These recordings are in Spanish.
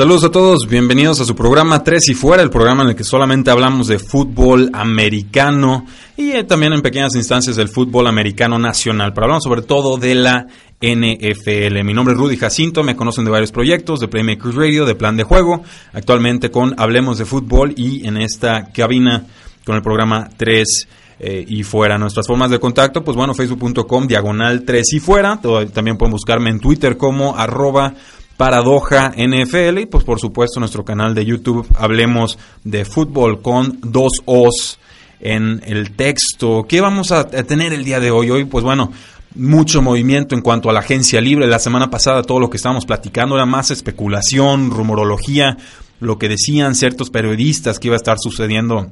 Saludos a todos, bienvenidos a su programa 3 y fuera, el programa en el que solamente hablamos de fútbol americano y eh, también en pequeñas instancias del fútbol americano nacional, pero hablamos sobre todo de la NFL. Mi nombre es Rudy Jacinto, me conocen de varios proyectos, de Playmakers Radio, de Plan de Juego, actualmente con Hablemos de Fútbol y en esta cabina con el programa 3 eh, y fuera. Nuestras formas de contacto, pues bueno, facebook.com diagonal 3 y fuera, también pueden buscarme en Twitter como arroba Paradoja NFL y pues por supuesto nuestro canal de YouTube Hablemos de Fútbol con dos O's en el texto. ¿Qué vamos a tener el día de hoy? Hoy pues bueno, mucho movimiento en cuanto a la agencia libre. La semana pasada todo lo que estábamos platicando era más especulación, rumorología, lo que decían ciertos periodistas que iba a estar sucediendo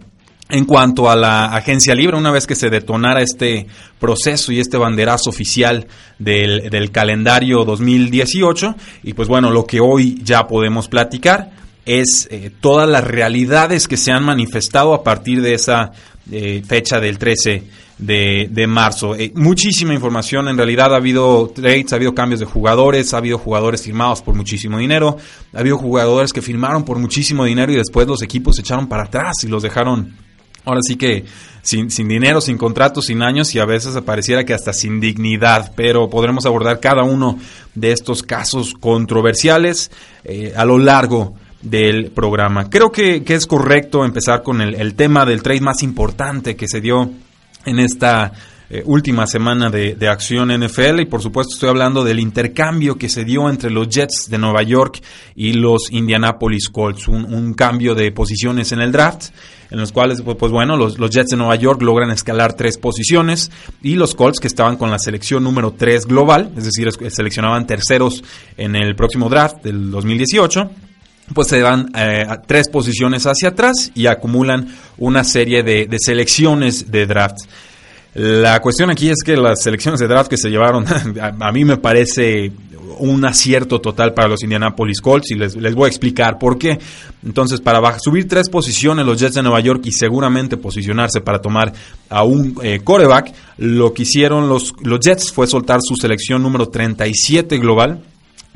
en cuanto a la agencia libre, una vez que se detonara este proceso y este banderazo oficial del, calendario 2018, y pues bueno, lo que hoy ya podemos platicar es eh, todas las realidades que se han manifestado a partir de esa eh, fecha del 13 de, marzo. Eh, muchísima información, en realidad ha habido trades, ha habido cambios de jugadores, ha habido jugadores firmados por muchísimo dinero, ha habido jugadores que firmaron por muchísimo dinero y después los equipos se echaron para atrás y los dejaron ahora sí que sin, dinero, sin contratos, sin años y a veces pareciera que hasta sin dignidad, pero podremos abordar cada uno de estos casos controversiales eh, a lo largo del programa. Creo que, es correcto empezar con el, tema del trade más importante que se dio en esta eh, última semana de, acción NFL y por supuesto estoy hablando del intercambio que se dio entre los Jets de Nueva York y los Indianapolis Colts, un cambio de posiciones en el draft en los cuales, pues, pues, bueno, los, los, Jets de Nueva York logran escalar tres posiciones y los Colts, que estaban con la selección número 3 global, es decir, seleccionaban terceros en el próximo draft del 2018, pues se van eh, tres posiciones hacia atrás y acumulan una serie de, de selecciones de draft. La cuestión aquí es que las selecciones de draft que se llevaron, a, mí me parece un acierto total para los Indianapolis Colts y les, voy a explicar por qué. Entonces, para subir tres posiciones los Jets de Nueva York y seguramente posicionarse para tomar a un eh, coreback, lo que hicieron los, los Jets fue soltar su selección número 37 global,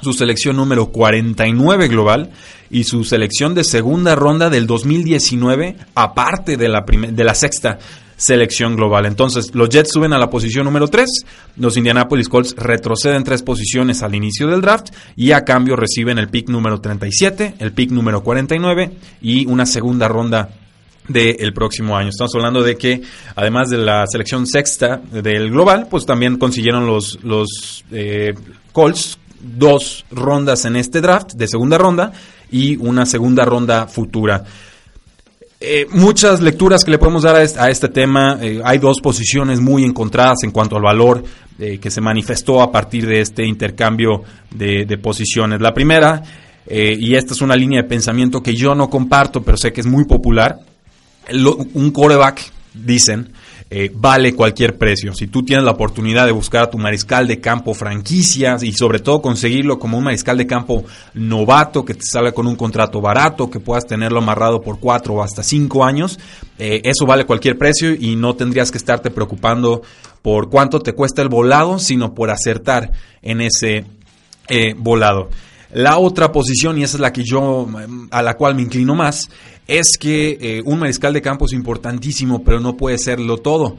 su selección número 49 global y su selección de segunda ronda del 2019, aparte de la, de la sexta selección global. Entonces, los Jets suben a la posición número 3, los Indianapolis Colts retroceden tres posiciones al inicio del draft y a cambio reciben el pick número 37, el pick número 49 y una segunda ronda del próximo año. Estamos hablando de que además de la selección sexta del global, pues también consiguieron los, los eh, Colts dos rondas en este draft de segunda ronda y una segunda ronda futura. Eh, muchas lecturas que le podemos dar a este, tema. Eh, hay dos posiciones muy encontradas en cuanto al valor eh, que se manifestó a partir de este intercambio de, posiciones. La primera, y esta es una línea de pensamiento que yo no comparto, pero sé que es muy popular, un coreback, dicen, eh, vale cualquier precio. Si tú tienes la oportunidad de buscar a tu mariscal de campo franquicias y sobre todo conseguirlo como un mariscal de campo novato que te salga con un contrato barato, que puedas tenerlo amarrado por cuatro o hasta cinco años, eh, eso vale cualquier precio y no tendrías que estarte preocupando por cuánto te cuesta el volado, sino por acertar en ese eh, volado. La otra posición, y esa es la que yo, a la cual me inclino más, es que eh, un mariscal de campo es importantísimo, pero no puede serlo todo.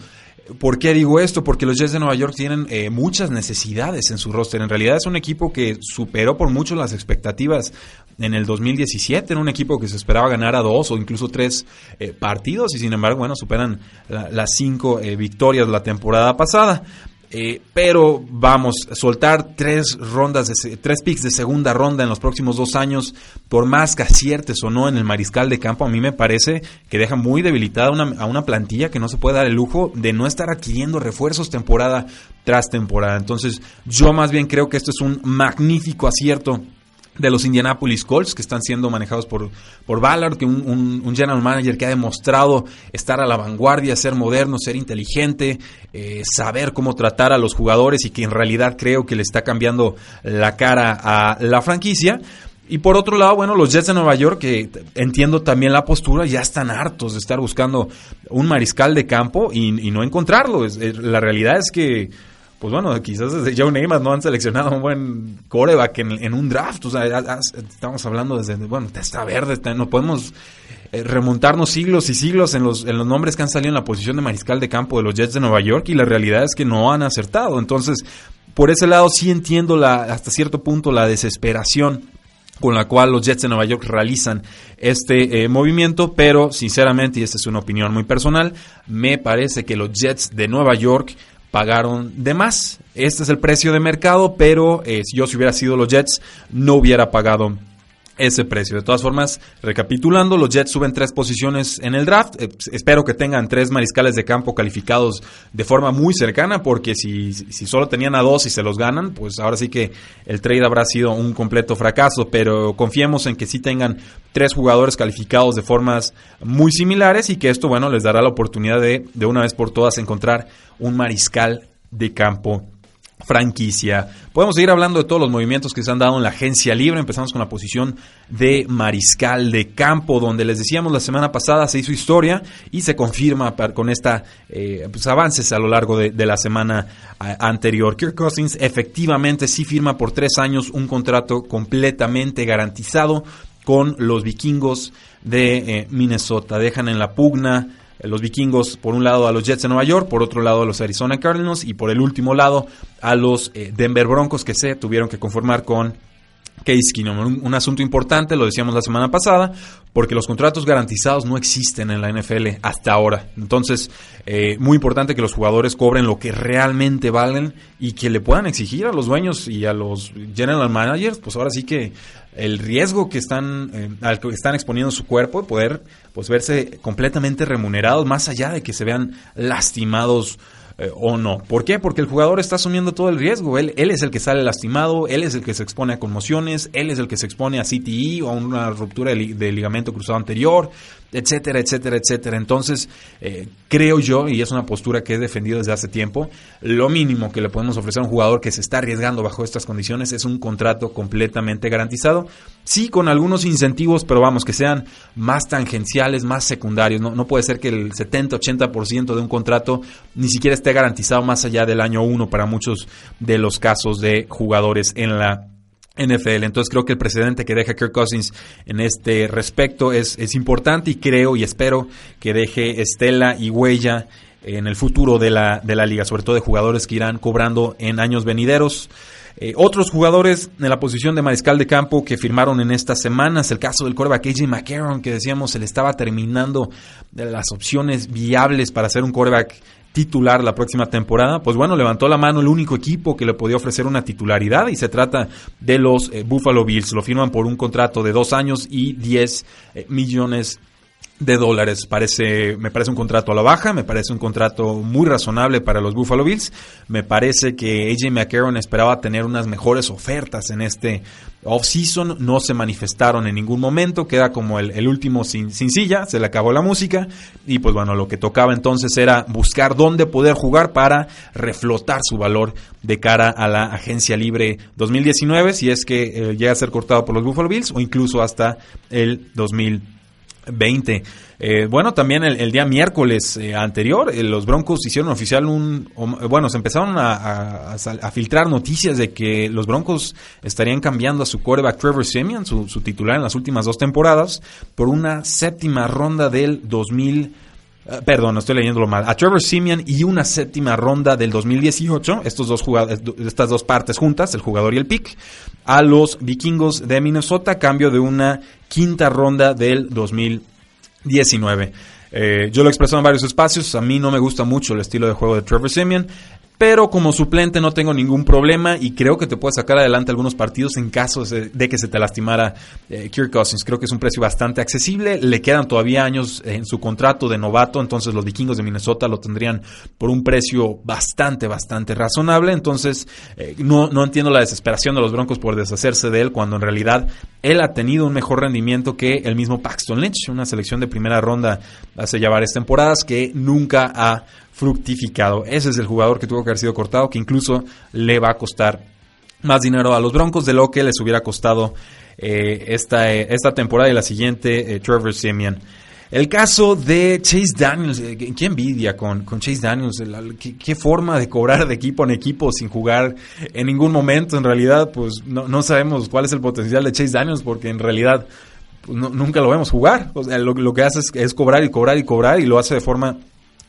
¿Por qué digo esto? Porque los Jets de Nueva York tienen eh, muchas necesidades en su roster. En realidad es un equipo que superó por mucho las expectativas en el 2017. Era un equipo que se esperaba ganar a dos o incluso tres eh, partidos y sin embargo, bueno, superan las cinco victorias la temporada pasada. Eh, pero vamos, soltar tres rondas, de, tres picks de segunda ronda en los próximos dos años, por más que aciertes o no en el mariscal de campo, a mí me parece que deja muy debilitada a una plantilla que no se puede dar el lujo de no estar adquiriendo refuerzos temporada tras temporada. Entonces, yo más bien creo que esto es un magnífico acierto de los Indianapolis Colts, que están siendo manejados por, por Ballard, que un, un, general manager que ha demostrado estar a la vanguardia, ser moderno, ser inteligente, eh, saber cómo tratar a los jugadores y que en realidad creo que le está cambiando la cara a la franquicia. Y por otro lado, bueno, los Jets de Nueva York, que entiendo también la postura, ya están hartos de estar buscando un mariscal de campo y, y no encontrarlo. la realidad es que pues bueno, quizás desde Joe Namath no han seleccionado un buen coreback en, un draft. O sea, estamos hablando desde, bueno, está verde, no podemos eh, remontarnos siglos y siglos en los, en los nombres que han salido en la posición de mariscal de campo de los Jets de Nueva York y la realidad es que no han acertado. Entonces, por ese lado sí entiendo la, hasta cierto punto la desesperación con la cual los Jets de Nueva York realizan este eh, movimiento, pero sinceramente, y esta es una opinión muy personal, me parece que los Jets de Nueva York pagaron de más. Este es el precio de mercado, pero eh, yo si hubiera sido los Jets, no hubiera pagado ese precio. De todas formas, recapitulando, los Jets suben tres posiciones en el draft. Eh, espero que tengan tres mariscales de campo calificados de forma muy cercana, porque si, si, solo tenían a dos y se los ganan, pues ahora sí que el trade habrá sido un completo fracaso. Pero confiemos en que sí tengan tres jugadores calificados de formas muy similares y que esto, bueno, les dará la oportunidad de, de una vez por todas, encontrar un mariscal de campo franquicia. Podemos seguir hablando de todos los movimientos que se han dado en la agencia libre. Empezamos con la posición de mariscal de campo, donde les decíamos la semana pasada se hizo historia y se confirma con esta eh, pues, avances a lo largo de, la semana anterior. Kirk Cousins efectivamente sí firma por tres años un contrato completamente garantizado con los vikingos de eh, Minnesota. Dejan en la pugna los vikingos por un lado a los Jets de Nueva York, por otro lado a los Arizona Cardinals y por el último lado a los eh, Denver Broncos que se tuvieron que conformar con Case Keenum. Un, asunto importante, lo decíamos la semana pasada, porque los contratos garantizados no existen en la NFL hasta ahora. Entonces, eh, muy importante que los jugadores cobren lo que realmente valen y que le puedan exigir a los dueños y a los general managers, pues ahora sí que el riesgo que están, eh, al que están exponiendo su cuerpo y poder pues verse completamente remunerados más allá de que se vean lastimados eh, o no. ¿Por qué? Porque el jugador está asumiendo todo el riesgo. Él, él es el que sale lastimado, él es el que se expone a conmociones, él es el que se expone a CTE o a una ruptura de, ligamento cruzado anterior, etcétera, etcétera, etcétera. Entonces, eh, creo yo, y es una postura que he defendido desde hace tiempo, lo mínimo que le podemos ofrecer a un jugador que se está arriesgando bajo estas condiciones es un contrato completamente garantizado. Sí, con algunos incentivos, pero vamos, que sean más tangenciales, más secundarios. No, no puede ser que el 70-80% de un contrato ni siquiera esté garantizado más allá del año 1 para muchos de los casos de jugadores en la NFL. Entonces creo que el precedente que deja Kirk Cousins en este respecto es, es importante y creo y espero que deje estela y huella en el futuro de la, de la liga, sobre todo de jugadores que irán cobrando en años venideros. Eh, otros jugadores en la posición de mariscal de campo que firmaron en estas semanas, el caso del coreback AJ McCarron, que decíamos se le estaba terminando las opciones viables para ser un coreback titular la próxima temporada, pues bueno, levantó la mano el único equipo que le podía ofrecer una titularidad y se trata de los eh, Buffalo Bills. Lo firman por un contrato de dos años y 10 eh, millones de dólares. Parece, me parece un contrato a la baja, me parece un contrato muy razonable para los Buffalo Bills. Me parece que AJ McCarron esperaba tener unas mejores ofertas en este off-season, no se manifestaron en ningún momento, queda como el, último sin, sin, silla, se le acabó la música y pues bueno, lo que tocaba entonces era buscar dónde poder jugar para reflotar su valor de cara a la agencia libre 2019, si es que eh, llega a ser cortado por los Buffalo Bills o incluso hasta el 2020. 20. Eh, bueno, también el, día miércoles eh, anterior, eh, los Broncos hicieron oficial un. bueno, se empezaron a, filtrar noticias de que los Broncos estarían cambiando a su quarterback Trevor Simeon, su, titular en las últimas dos temporadas, por una séptima ronda del 2000. Perdón, estoy leyéndolo mal. A Trevor Simeon y una séptima ronda del 2018, estos dos estas dos partes juntas, el jugador y el pick, a los vikingos de Minnesota, cambio de una quinta ronda del 2019. Eh, yo lo he expresado en varios espacios, a mí no me gusta mucho el estilo de juego de Trevor Simeon, pero como suplente no tengo ningún problema y creo que te puede sacar adelante algunos partidos en caso de que se te lastimara eh, Kirk Cousins. Creo que es un precio bastante accesible, le quedan todavía años en su contrato de novato, entonces los vikingos de Minnesota lo tendrían por un precio bastante, bastante razonable, entonces eh, no, no entiendo la desesperación de los Broncos por deshacerse de él cuando en realidad él ha tenido un mejor rendimiento que el mismo Paxton Lynch, una selección de primera ronda hace ya varias temporadas que nunca ha fructificado. Ese es el jugador que tuvo que haber sido cortado, que incluso le va a costar más dinero a los Broncos de lo que les hubiera costado eh, esta, eh, esta temporada y la siguiente, eh, Trevor Simeon. El caso de Chase Daniels, qué envidia con, con Chase Daniels, ¿Qué, forma de cobrar de equipo en equipo sin jugar en ningún momento. En realidad, pues no, sabemos cuál es el potencial de Chase Daniels porque en realidad pues, nunca lo vemos jugar. lo, lo, que hace es, cobrar y cobrar y cobrar y lo hace de forma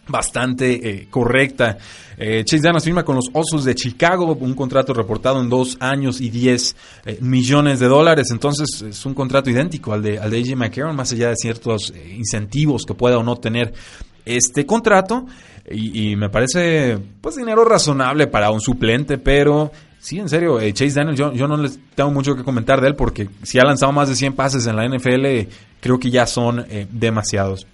bastante eh, correcta. Eh, Chase Daniels firma con los Osos de Chicago, un contrato reportado en dos años y 10 eh, millones de dólares. Entonces es un contrato idéntico al de, al de AJ McCarron, más allá de ciertos incentivos que pueda o no tener este contrato. Y, me parece pues dinero razonable para un suplente, pero sí, en serio, Chase Daniels, yo, yo no les tengo mucho que comentar de él porque si ha lanzado más de 100 pases en la NFL, creo que ya son demasiados.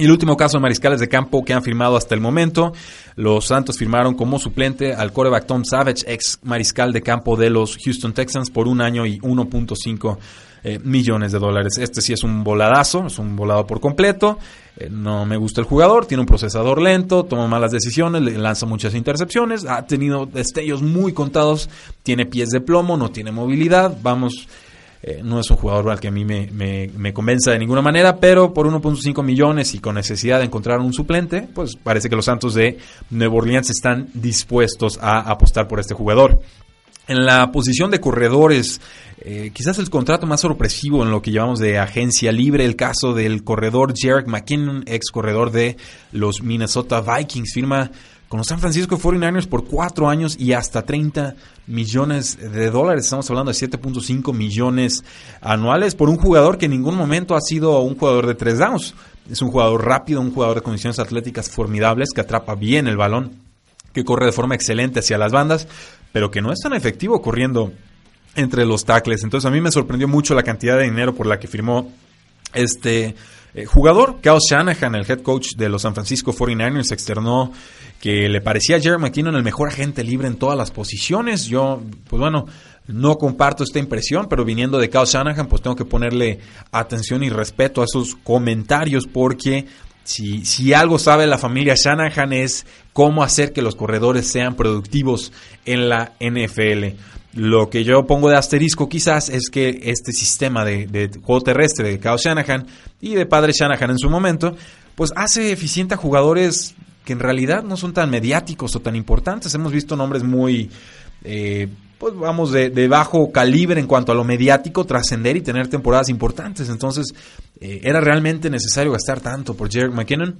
Y el último caso de mariscales de campo que han firmado hasta el momento, los Santos firmaron como suplente al coreback Tom Savage, ex mariscal de campo de los Houston Texans, por un año y 1.5 eh, millones de dólares. Este sí es un voladazo, es un volado por completo. Eh, no me gusta el jugador, tiene un procesador lento, toma malas decisiones, le lanza muchas intercepciones, ha tenido destellos muy contados, tiene pies de plomo, no tiene movilidad. Vamos eh, no es un jugador al que a mí me, me, convenza de ninguna manera, pero por 1.5 millones y con necesidad de encontrar un suplente, pues parece que los Santos de Nueva Orleans están dispuestos a apostar por este jugador. En la posición de corredores, eh, quizás el contrato más sorpresivo en lo que llevamos de agencia libre, el caso del corredor Jarek McKinnon, ex corredor de los Minnesota Vikings, firma con los San Francisco 49ers por cuatro años y hasta 30 millones de dólares. Estamos hablando de 7.5 millones anuales por un jugador que en ningún momento ha sido un jugador de tres downs. Es un jugador rápido, un jugador de condiciones atléticas formidables, que atrapa bien el balón, que corre de forma excelente hacia las bandas, pero que no es tan efectivo corriendo entre los tackles. Entonces a mí me sorprendió mucho la cantidad de dinero por la que firmó este eh, jugador. Kyle Shanahan, el head coach de los San Francisco 49ers, externó que le parecía a Jerry McKinnon el mejor agente libre en todas las posiciones. Yo, pues bueno, no comparto esta impresión, pero viniendo de Kyle Shanahan, pues tengo que ponerle atención y respeto a esos comentarios porque si, si algo sabe la familia Shanahan es cómo hacer que los corredores sean productivos en la NFL. Lo que yo pongo de asterisco quizás es que este sistema de, de juego terrestre de Kyle Shanahan y de padre Shanahan en su momento, pues hace eficiente a jugadores que en realidad no son tan mediáticos o tan importantes. Hemos visto nombres muy, eh, pues vamos, de, bajo calibre en cuanto a lo mediático, trascender y tener temporadas importantes. Entonces, eh, ¿era realmente necesario gastar tanto por Jerry McKinnon?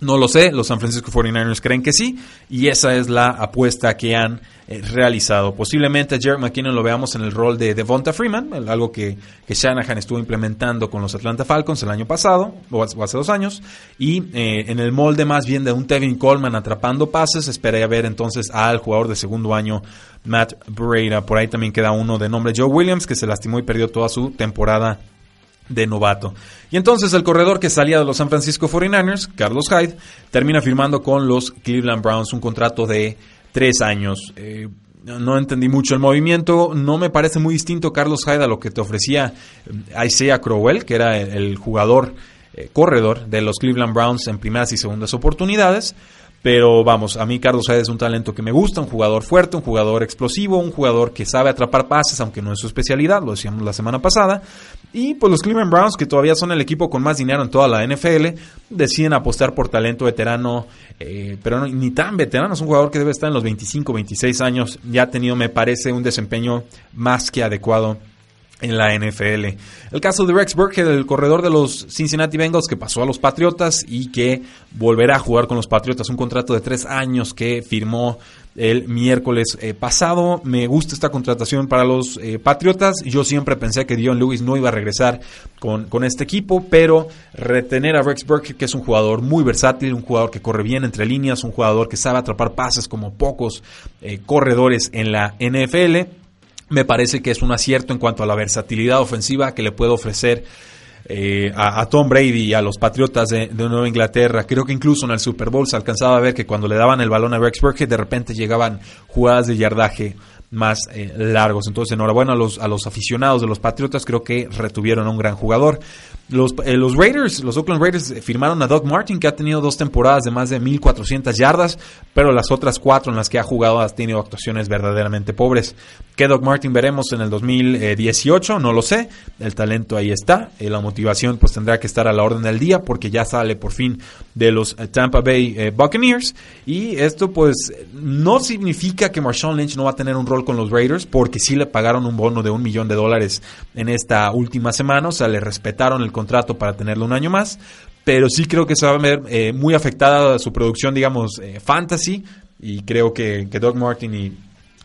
No lo sé, los San Francisco 49ers creen que sí, y esa es la apuesta que han eh, realizado. Posiblemente a Jared McKinnon lo veamos en el rol de Devonta Freeman, algo que, Shanahan estuvo implementando con los Atlanta Falcons el año pasado, o hace dos años, y eh, en el molde más bien de un Tevin Coleman atrapando pases, esperaría ver entonces al jugador de segundo año, Matt Breida. Por ahí también queda uno de nombre Joe Williams, que se lastimó y perdió toda su temporada de novato. Y entonces el corredor que salía de los San Francisco 49ers, Carlos Hyde, termina firmando con los Cleveland Browns un contrato de tres años. Eh, no entendí mucho el movimiento, no me parece muy distinto Carlos Hyde a lo que te ofrecía eh, Isaiah Crowell, que era el, jugador eh, corredor de los Cleveland Browns en primeras y segundas oportunidades. Pero vamos, a mí Carlos Hyde es un talento que me gusta, un jugador fuerte, un jugador explosivo, un jugador que sabe atrapar pases, aunque no es su especialidad, lo decíamos la semana pasada. Y pues los Cleveland Browns, que todavía son el equipo con más dinero en toda la NFL, deciden apostar por talento veterano, eh, pero ni tan veterano, es un jugador que debe estar en los 25, 26 años, ya ha tenido, me parece, un desempeño más que adecuado en la NFL. El caso de Rex Burkhead, el corredor de los Cincinnati Bengals que pasó a los Patriotas y que volverá a jugar con los Patriotas, un contrato de tres años que firmó el miércoles eh, pasado. Me gusta esta contratación para los eh, Patriotas. Yo siempre pensé que Dion Lewis no iba a regresar con, con, este equipo, pero retener a Rex Burkhead, que es un jugador muy versátil, un jugador que corre bien entre líneas, un jugador que sabe atrapar pases como pocos eh, corredores en la NFL me parece que es un acierto en cuanto a la versatilidad ofensiva que le puede ofrecer eh, a, Tom Brady y a los Patriotas de, Nueva Inglaterra. Creo que incluso en el Super Bowl se alcanzaba a ver que cuando le daban el balón a Rex Burkhead de repente llegaban jugadas de yardaje más eh, largos. Entonces, enhorabuena a los, a los aficionados de los Patriotas, creo que retuvieron a un gran jugador. Los, eh, Raiders, los Oakland Raiders firmaron a Doug Martin, que ha tenido dos temporadas de más de 1400 yardas, pero las otras cuatro en las que ha jugado ha tenido actuaciones verdaderamente pobres. ¿Qué Doug Martin veremos en el 2018? No lo sé. El talento ahí está. Eh, la motivación pues tendrá que estar a la orden del día porque ya sale por fin de los eh, Tampa Bay Buccaneers. Y esto pues no significa que Marshawn Lynch no va a tener un rol con los Raiders porque sí le pagaron un bono de un millón de dólares en esta última semana. O sea, le respetaron el contrato para tenerlo un año más, pero sí creo que se va a ver eh, muy afectada su producción, digamos, eh, fantasy, y creo que, Doug Martin y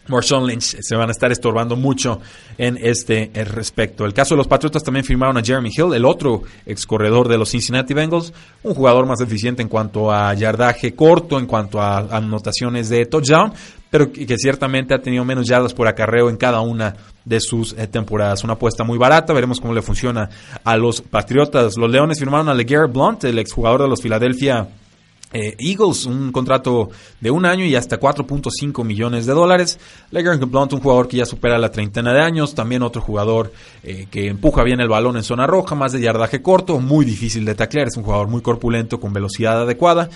Marshawn Lynch se van a estar estorbando mucho en este respecto. El caso de los Patriotas también firmaron a Jeremy Hill, el otro ex corredor de los Cincinnati Bengals, un jugador más eficiente en cuanto a yardaje corto, en cuanto a anotaciones de touchdown, pero que ciertamente ha tenido menos yardas por acarreo en cada una de sus eh, temporadas. Una apuesta muy barata, veremos cómo le funciona a los Patriotas. Los Leones firmaron a LeGarrette Blunt, el exjugador de los Philadelphia eh, Eagles, un contrato de un año y hasta 4.5 millones de dólares. Legarrette Blunt, un jugador que ya supera la treintena de años. También otro jugador eh, que empuja bien el balón en zona roja, más de yardaje corto, muy difícil de taclear. Es un jugador muy corpulento, con velocidad adecuada.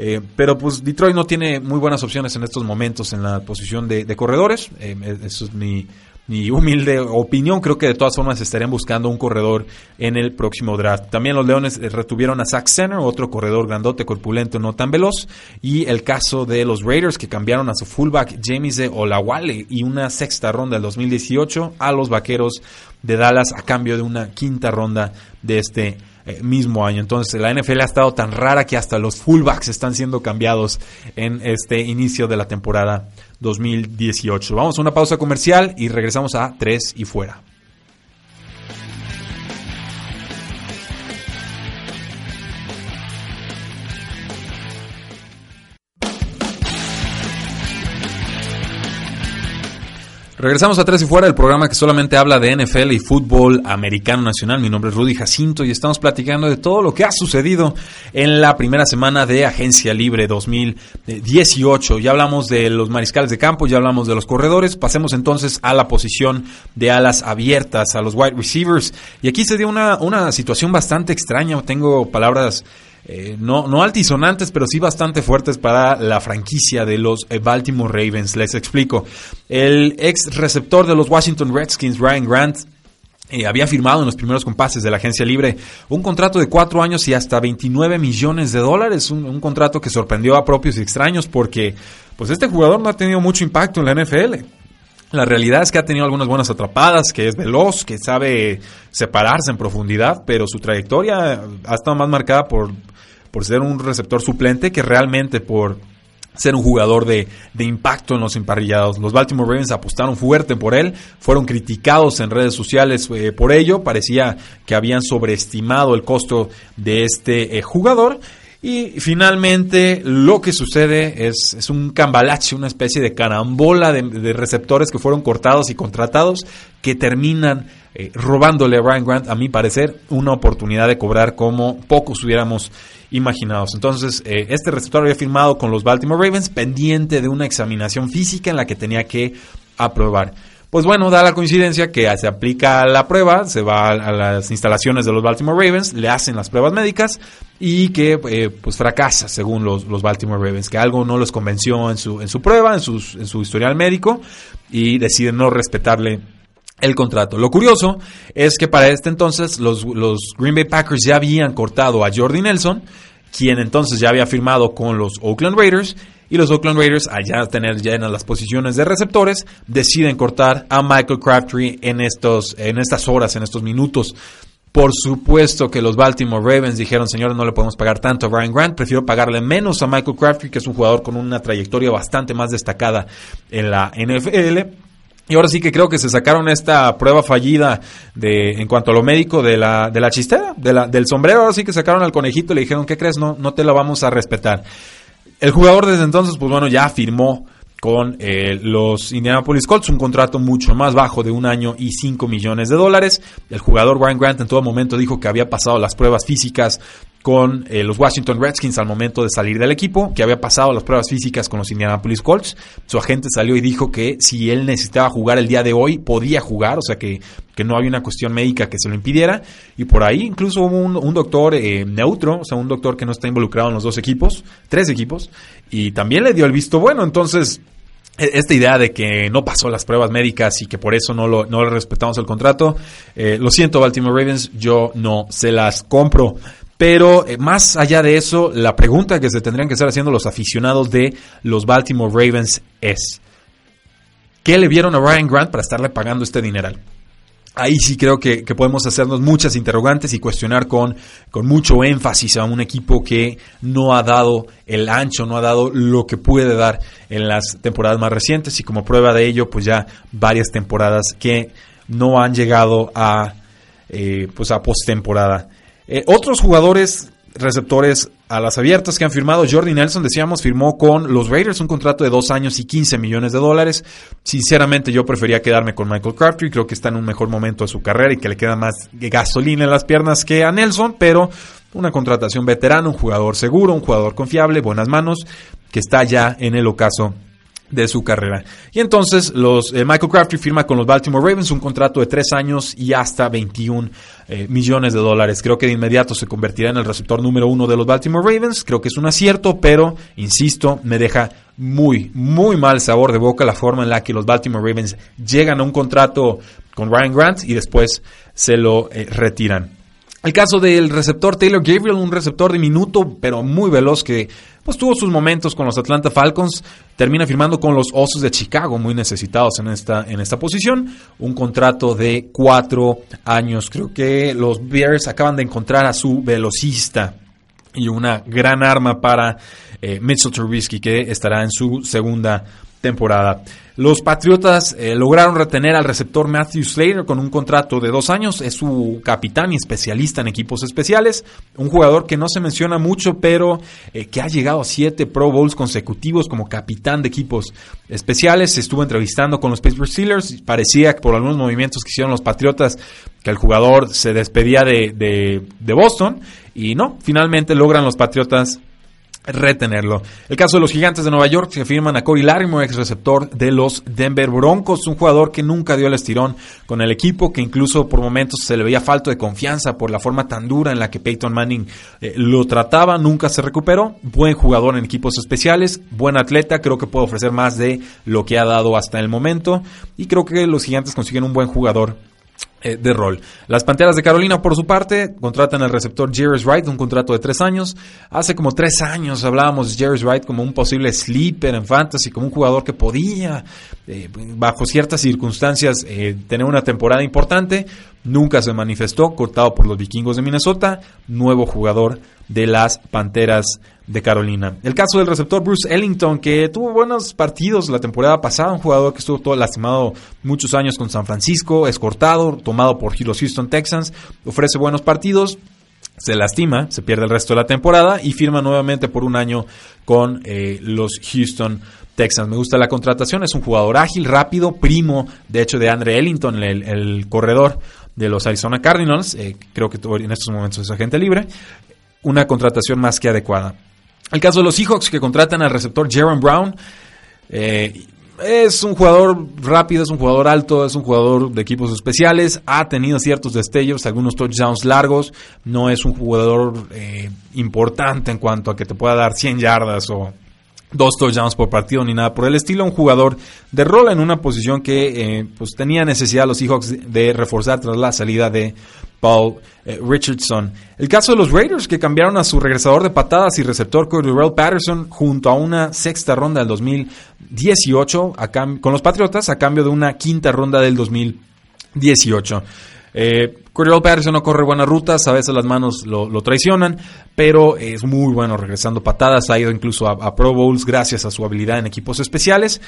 Eh, pero pues Detroit no tiene muy buenas opciones en estos momentos en la posición de, de corredores. eso es mi, mi humilde opinión, creo que de todas formas estarían buscando un corredor en el próximo draft. También los Leones eh, retuvieron a Zach Center, otro corredor grandote, corpulento, no tan veloz. Y el caso de los Raiders que cambiaron a su fullback James de Olawale y una sexta ronda del 2018 a los Vaqueros de Dallas a cambio de una quinta ronda de este eh, mismo año. Entonces la NFL ha estado tan rara que hasta los fullbacks están siendo cambiados en este inicio de la temporada 2018. Vamos a una pausa comercial y regresamos a 3 y fuera. Regresamos a Tres y Fuera, el programa que solamente habla de NFL y fútbol americano nacional. Mi nombre es Rudy Jacinto y estamos platicando de todo lo que ha sucedido en la primera semana de Agencia Libre 2018. Ya hablamos de los mariscales de campo, ya hablamos de los corredores. Pasemos entonces a la posición de alas abiertas, a los wide receivers. Y aquí se dio una, una situación bastante extraña. Tengo palabras eh, no, no altisonantes, pero sí bastante fuertes para la franquicia de los eh, Baltimore Ravens. Les explico. El ex receptor de los Washington Redskins, Ryan Grant, eh, había firmado en los primeros compases de la agencia libre un contrato de cuatro años y hasta 29 millones de dólares, un, un, contrato que sorprendió a propios y extraños porque pues este jugador no ha tenido mucho impacto en la NFL. La realidad es que ha tenido algunas buenas atrapadas, que es veloz, que sabe separarse en profundidad, pero su trayectoria ha estado más marcada por por ser un receptor suplente que realmente por ser un jugador de, impacto en los emparrillados. Los Baltimore Ravens apostaron fuerte por él, fueron criticados en redes sociales eh, por ello, parecía que habían sobreestimado el costo de este eh, jugador. Y finalmente lo que sucede es, es un cambalache, una especie de carambola de, receptores que fueron cortados y contratados que terminan eh, robándole a Ryan Grant, a mi parecer, una oportunidad de cobrar como pocos hubiéramos imaginados. Entonces, eh, este receptor había firmado con los Baltimore Ravens pendiente de una examinación física en la que tenía que aprobar. Pues bueno, da la coincidencia que se aplica la prueba, se va a las instalaciones de los Baltimore Ravens, le hacen las pruebas médicas y que eh, pues fracasa según los, los, Baltimore Ravens, que algo no los convenció en su, en su prueba, en, en su historial médico y deciden no respetarle el contrato. Lo curioso es que para este entonces los, Green Bay Packers ya habían cortado a Jordi Nelson quien entonces ya había firmado con los Oakland Raiders. Y los Oakland Raiders, allá tener llenas las posiciones de receptores, deciden cortar a Michael Crabtree en, estos, en estas horas, en estos minutos. Por supuesto que los Baltimore Ravens dijeron, señores, no le podemos pagar tanto a Brian Grant, prefiero pagarle menos a Michael Crabtree, que es un jugador con una trayectoria bastante más destacada en la NFL. Y ahora sí que creo que se sacaron esta prueba fallida de, en cuanto a lo médico de la, de la chistera, de la, del sombrero. Ahora sí que sacaron al conejito y le dijeron, ¿qué crees? No, no te la vamos a respetar. El jugador desde entonces, pues bueno, ya firmó con eh, los Indianapolis Colts, un contrato mucho más bajo de un año y 5 millones de dólares. El jugador Brian Grant en todo momento dijo que había pasado las pruebas físicas con eh, los Washington Redskins al momento de salir del equipo, que había pasado las pruebas físicas con los Indianapolis Colts. Su agente salió y dijo que si él necesitaba jugar el día de hoy, podía jugar, o sea que, que no había una cuestión médica que se lo impidiera. Y por ahí incluso hubo un, doctor eh, neutro, o sea, un doctor que no está involucrado en los dos equipos, tres equipos, y también le dio el visto bueno. Entonces, e, esta idea de que no pasó las pruebas médicas y que por eso no, lo, no le respetamos el contrato, eh, lo siento Baltimore Ravens, yo no se las compro. Pero eh, más allá de eso, la pregunta que se tendrían que estar haciendo los aficionados de los Baltimore Ravens es, ¿qué le vieron a Ryan Grant para estarle pagando este dineral? ahí sí creo que, podemos hacernos muchas interrogantes y cuestionar con, con mucho énfasis a un equipo que no ha dado el ancho, no ha dado lo que puede dar en las temporadas más recientes y como prueba de ello, pues ya varias temporadas que no han llegado a, eh, pues a postemporada. Eh, otros jugadores receptores a las abiertas que han firmado. Jordi Nelson, decíamos, firmó con los Raiders un contrato de dos años y 15 millones de dólares. Sinceramente, yo prefería quedarme con Michael Crabtree. Creo que está en un mejor momento de su carrera y que le queda más gasolina en las piernas que a Nelson, pero una contratación veterana, un jugador seguro, un jugador confiable, buenas manos, que está ya en el ocaso de su carrera. Y entonces los eh, Michael Crabtree firma con los Baltimore Ravens un contrato de tres años y hasta 21 eh, millones de dólares. Creo que de inmediato se convertirá en el receptor número uno de los Baltimore Ravens. Creo que es un acierto, pero insisto, me deja muy, muy mal sabor de boca la forma en la que los Baltimore Ravens llegan a un contrato con Ryan Grant y después se lo eh, retiran. El caso del receptor Taylor Gabriel, un receptor diminuto pero muy veloz que pues tuvo sus momentos con los Atlanta Falcons, termina firmando con los Osos de Chicago, muy necesitados en esta, en esta posición, un contrato de cuatro años. Creo que los Bears acaban de encontrar a su velocista y una gran arma para eh, Mitchell Trubisky que estará en su segunda temporada. Los Patriotas eh, lograron retener al receptor Matthew Slater con un contrato de dos años. Es su capitán y especialista en equipos especiales. Un jugador que no se menciona mucho, pero eh, que ha llegado a siete Pro Bowls consecutivos como capitán de equipos especiales. Se estuvo entrevistando con los Pittsburgh Steelers. Parecía que por algunos movimientos que hicieron los Patriotas que el jugador se despedía de, de, de Boston. Y no, finalmente logran los Patriotas retenerlo. El caso de los gigantes de Nueva York que firman a Corey Larimore, ex receptor de los Denver Broncos, un jugador que nunca dio el estirón con el equipo, que incluso por momentos se le veía falta de confianza por la forma tan dura en la que Peyton Manning eh, lo trataba, nunca se recuperó. Buen jugador en equipos especiales, buen atleta, creo que puede ofrecer más de lo que ha dado hasta el momento y creo que los gigantes consiguen un buen jugador de rol. Las Panteras de Carolina, por su parte, contratan al receptor Jerry Wright, un contrato de tres años. Hace como tres años hablábamos de Jerry Wright como un posible sleeper en fantasy, como un jugador que podía, eh, bajo ciertas circunstancias, eh, tener una temporada importante. Nunca se manifestó, cortado por los vikingos de Minnesota. Nuevo jugador de las Panteras de Carolina. El caso del receptor Bruce Ellington, que tuvo buenos partidos la temporada pasada, un jugador que estuvo todo lastimado muchos años con San Francisco, es cortado, tomado por los Houston Texans, ofrece buenos partidos, se lastima, se pierde el resto de la temporada y firma nuevamente por un año con eh, los Houston Texans. Me gusta la contratación, es un jugador ágil, rápido, primo, de hecho, de Andre Ellington, el, corredor de los Arizona Cardinals, eh, creo que en estos momentos es agente libre, una contratación más que adecuada. El caso de los Seahawks que contratan al receptor Jaron Brown. Eh, es un jugador rápido, es un jugador alto, es un jugador de equipos especiales. Ha tenido ciertos destellos, algunos touchdowns largos. No es un jugador eh, importante en cuanto a que te pueda dar 100 yardas o dos touchdowns por partido ni nada por el estilo. Un jugador de rol en una posición que eh, pues tenía necesidad los Seahawks de reforzar tras la salida de Paul eh, Richardson. El caso de los Raiders, que cambiaron a su regresador de patadas y receptor Cordell Patterson junto a una sexta ronda del 2018 con los Patriotas a cambio de una quinta ronda del 2018. Eh, Patterson no corre buenas rutas, a veces las manos lo, traicionan, pero es muy bueno regresando patadas, ha ido incluso a, Pro Bowls gracias a su habilidad en equipos especiales.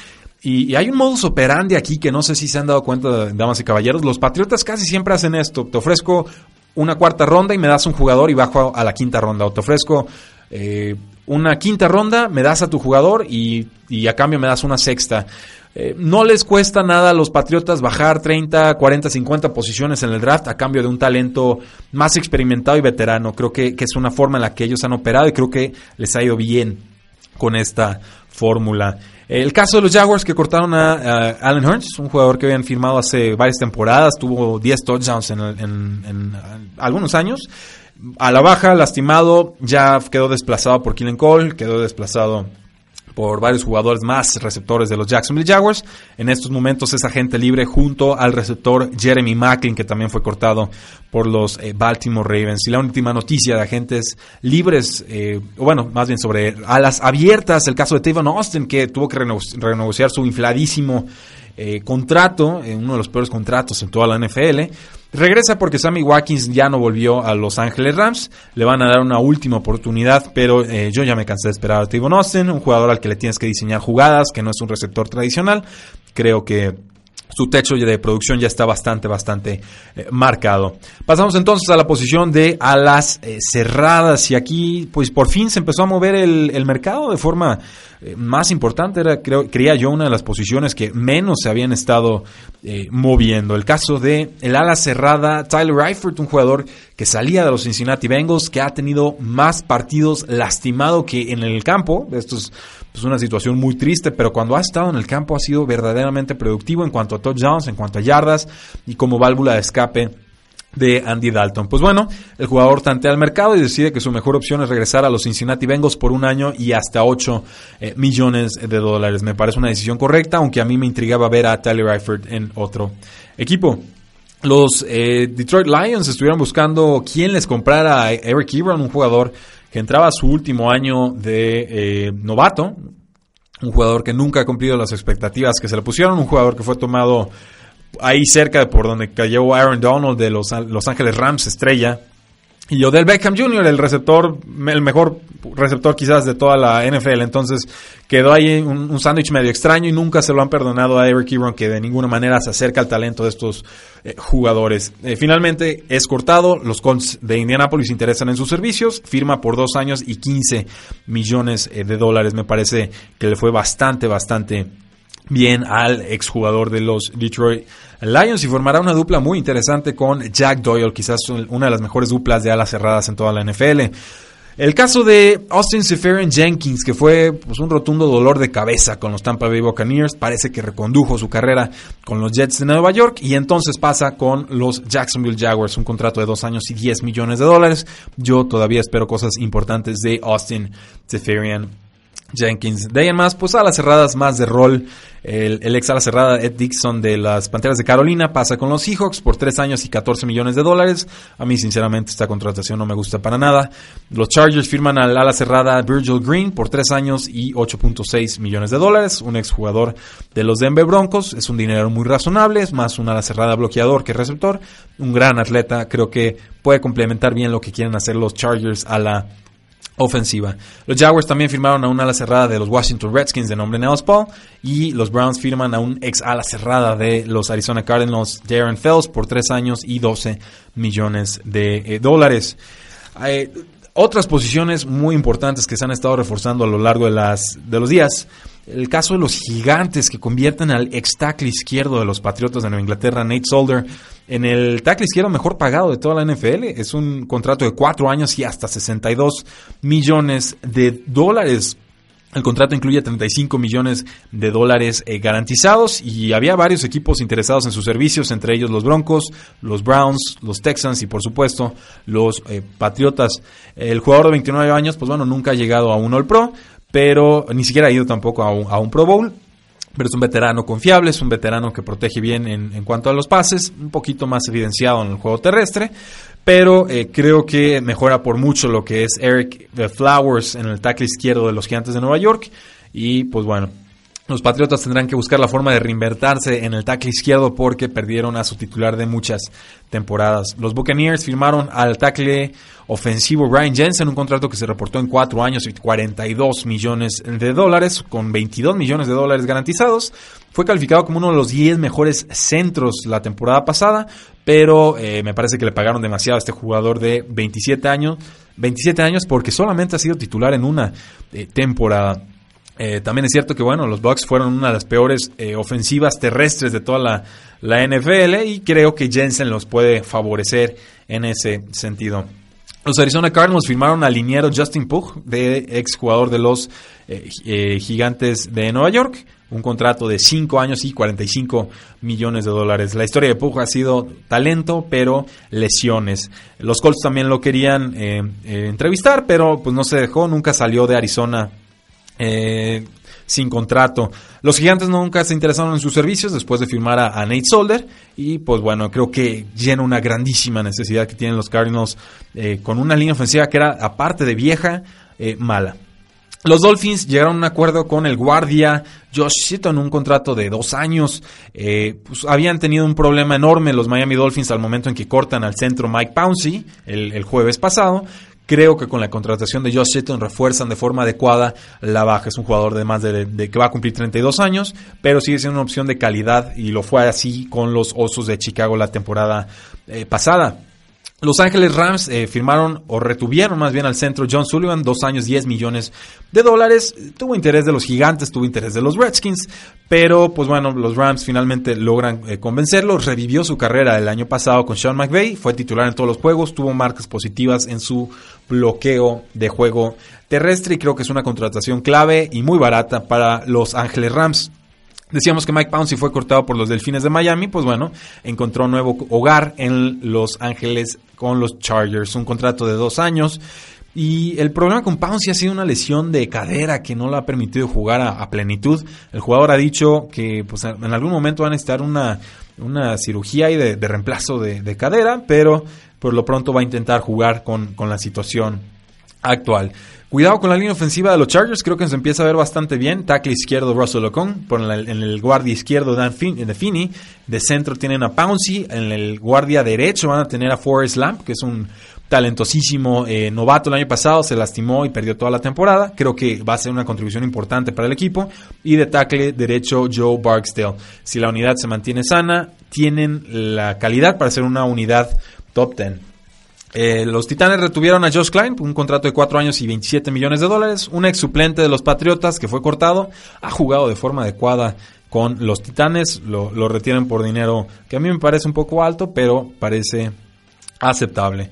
Y, hay un modus operandi aquí que no sé si se han dado cuenta, damas y caballeros, los Patriotas casi siempre hacen esto, te ofrezco una cuarta ronda y me das un jugador y bajo a, la quinta ronda, o te ofrezco... Eh, una quinta ronda, me das a tu jugador y a cambio me das una sexta. Eh, no les cuesta nada a los Patriotas bajar 30, 40, 50 posiciones en el draft a cambio de un talento más experimentado y veterano. Creo que, es una forma en la que ellos han operado y creo que les ha ido bien con esta fórmula. El caso de los Jaguars que cortaron a, Allen Hurts, un jugador que habían firmado hace varias temporadas, tuvo 10 touchdowns en, en algunos años. A la baja, lastimado, ya quedó desplazado por Killen Cole, quedó desplazado por varios jugadores más receptores de los Jacksonville Jaguars. En estos momentos es agente libre junto al receptor Jeremy Macklin, que también fue cortado por los eh, Baltimore Ravens. Y la última noticia de agentes libres, eh, o bueno, más bien sobre alas abiertas, el caso de Tavon Austin, que tuvo que renegociar su infladísimo eh, contrato, uno de los peores contratos en toda la NFL. Regresa porque Sammy Watkins ya no volvió a Los Ángeles Rams. Le van a dar una última oportunidad, pero eh, yo ya me cansé de esperar a Tavon Austin, un jugador al que le tienes que diseñar jugadas, que no es un receptor tradicional. Creo que su techo de producción ya está bastante, bastante eh, marcado. Pasamos entonces a la posición de alas eh, cerradas y aquí, pues por fin se empezó a mover el, mercado de forma eh, más importante. Era, creo, creía yo, una de las posiciones que menos se habían estado moviendo. El caso de el ala cerrada Tyler Eifert, un jugador que salía de los Cincinnati Bengals, que ha tenido más partidos lastimado que en el campo. Esto es pues, una situación muy triste, pero cuando ha estado en el campo ha sido verdaderamente productivo en cuanto a touchdowns, en cuanto a yardas y como válvula de escape de Andy Dalton. Pues bueno, el jugador tantea al mercado y decide que su mejor opción es regresar a los Cincinnati Bengals por un año y hasta 8 eh, millones de dólares. Me parece una decisión correcta, aunque a mí me intrigaba ver a Tyler Eifert en otro equipo. Los eh, Detroit Lions estuvieron buscando quién les comprara a Eric Ebron, un jugador que entraba a su último año de eh, novato, un jugador que nunca ha cumplido las expectativas que se le pusieron, un jugador que fue tomado ahí cerca de por donde cayó Aaron Donald de Los, los Ángeles Rams, estrella, y Odell Beckham Jr., el receptor, el mejor receptor quizás de toda la NFL. Entonces quedó ahí un, sándwich medio extraño y nunca se lo han perdonado a Eric Ebron, que de ninguna manera se acerca al talento de estos eh, jugadores. Eh, finalmente es cortado, los Colts de Indianapolis interesan en sus servicios, firma por dos años y 15 millones eh, de dólares. Me parece que le fue bastante, bastante bien al exjugador de los Detroit Lions y formará una dupla muy interesante con Jack Doyle, quizás una de las mejores duplas de alas cerradas en toda la NFL. El caso de Austin Seferian Jenkins, que fue pues, un rotundo dolor de cabeza con los Tampa Bay Buccaneers, parece que recondujo su carrera con los Jets de Nueva York y entonces pasa con los Jacksonville Jaguars, un contrato de dos años y 10 millones de dólares. Yo todavía espero cosas importantes de Austin Seferian Jenkins. De ahí en más, pues a las cerradas más de rol. El, ex ala cerrada Ed Dixon de las Panteras de Carolina pasa con los Seahawks por 3 años y 14 millones de dólares. A mí, sinceramente, esta contratación no me gusta para nada. Los Chargers firman al ala cerrada Virgil Green por 3 años y 8.6 millones de dólares. Un ex jugador de los Denver Broncos. Es un dinero muy razonable. Es más un ala cerrada bloqueador que receptor. Un gran atleta. Creo que puede complementar bien lo que quieren hacer los Chargers a la ofensiva. Los Jaguars también firmaron a un ala cerrada de los Washington Redskins de nombre Nels Paul y los Browns firman a un ex ala cerrada de los Arizona Cardinals, Darren Fells, por 3 años y 12 millones de eh, dólares. Eh, otras posiciones muy importantes que se han estado reforzando a lo largo de, las, de los días. El caso de los gigantes que convierten al ex tackle izquierdo de los Patriotas de Nueva Inglaterra, Nate Solder, en el tackle izquierdo mejor pagado de toda la NFL. Es un contrato de cuatro años y hasta 62 millones de dólares. El contrato incluye 35 millones de dólares eh, garantizados y había varios equipos interesados en sus servicios, entre ellos los Broncos, los Browns, los Texans y por supuesto los eh, Patriotas. El jugador de 29 años, pues bueno, nunca ha llegado a un All Pro, pero ni siquiera ha ido tampoco a un Pro Bowl pero es un veterano confiable, es un veterano que protege bien en, cuanto a los pases, un poquito más evidenciado en el juego terrestre, pero eh, creo que mejora por mucho lo que es Eric Flowers en el tackle izquierdo de los Gigantes de Nueva York. Y pues bueno, los Patriotas tendrán que buscar la forma de reinvertirse en el tackle izquierdo porque perdieron a su titular de muchas temporadas. Los Buccaneers firmaron al tackle ofensivo Brian Jensen, un contrato que se reportó en cuatro años y 42 millones de dólares, con 22 millones de dólares garantizados. Fue calificado como uno de los 10 mejores centros la temporada pasada, pero eh, me parece que le pagaron demasiado a este jugador de 27 años. 27 años porque solamente ha sido titular en una eh, temporada. Eh, también es cierto que bueno, los Bucks fueron una de las peores eh, ofensivas terrestres de toda la, la, NFL y creo que Jensen los puede favorecer en ese sentido. Los Arizona Cardinals firmaron al liniero Justin Pugh, de ex jugador de los eh, Gigantes de Nueva York, un contrato de 5 años y 45 millones de dólares. La historia de Pugh ha sido talento, pero lesiones. Los Colts también lo querían entrevistar, pero pues no se dejó, nunca salió de Arizona eh, sin contrato. Los gigantes nunca se interesaron en sus servicios después de firmar a, Nate Solder y pues bueno, creo que llena una grandísima necesidad que tienen los Cardinals eh, con una línea ofensiva que era aparte de vieja, eh, mala. Los Dolphins llegaron a un acuerdo con el guardia Josh en un contrato de dos años. Pues, habían tenido un problema enorme los Miami Dolphins al momento en que cortan al centro Mike Pouncey el jueves pasado. Creo que con la contratación de Josh Sitton refuerzan de forma adecuada la baja. Es un jugador de más de, que va a cumplir 32 años, pero sigue siendo una opción de calidad y lo fue así con los Osos de Chicago la temporada eh, pasada. Los Ángeles Rams eh, firmaron o retuvieron más bien al centro John Sullivan, dos años 10 millones de dólares. Tuvo interés de los gigantes, tuvo interés de los Redskins, pero pues bueno, los Rams finalmente logran eh, convencerlo. Revivió su carrera el año pasado con Sean McVay, fue titular en todos los juegos, tuvo marcas positivas en su bloqueo de juego terrestre y creo que es una contratación clave y muy barata para los Ángeles Rams. Decíamos que Mike Pouncey fue cortado por los Delfines de Miami, pues bueno, encontró nuevo hogar en Los Ángeles con los Chargers, un contrato de dos años. Y el problema con Pouncey ha sido una lesión de cadera que no le ha permitido jugar a, plenitud. El jugador ha dicho que pues, en algún momento va a necesitar una, una cirugía y de, reemplazo de, cadera, pero por lo pronto va a intentar jugar con, con la situación actual. Cuidado con la línea ofensiva de los Chargers, creo que se empieza a ver bastante bien. Tackle izquierdo Russell Ocon, por en el guardia izquierdo Dan de Finney, de centro tienen a Pouncey, en el guardia derecho van a tener a Forrest Lamp, que es un talentosísimo eh, novato el año pasado, se lastimó y perdió toda la temporada. Creo que va a ser una contribución importante para el equipo. Y de tackle derecho Joe Barksdale. Si la unidad se mantiene sana, tienen la calidad para ser una unidad top 10. Eh, los Titanes retuvieron a Josh Klein, un contrato de 4 años y 27 millones de dólares. Un ex suplente de los Patriotas que fue cortado, ha jugado de forma adecuada con los Titanes. Lo, lo retienen por dinero que a mí me parece un poco alto, pero parece aceptable.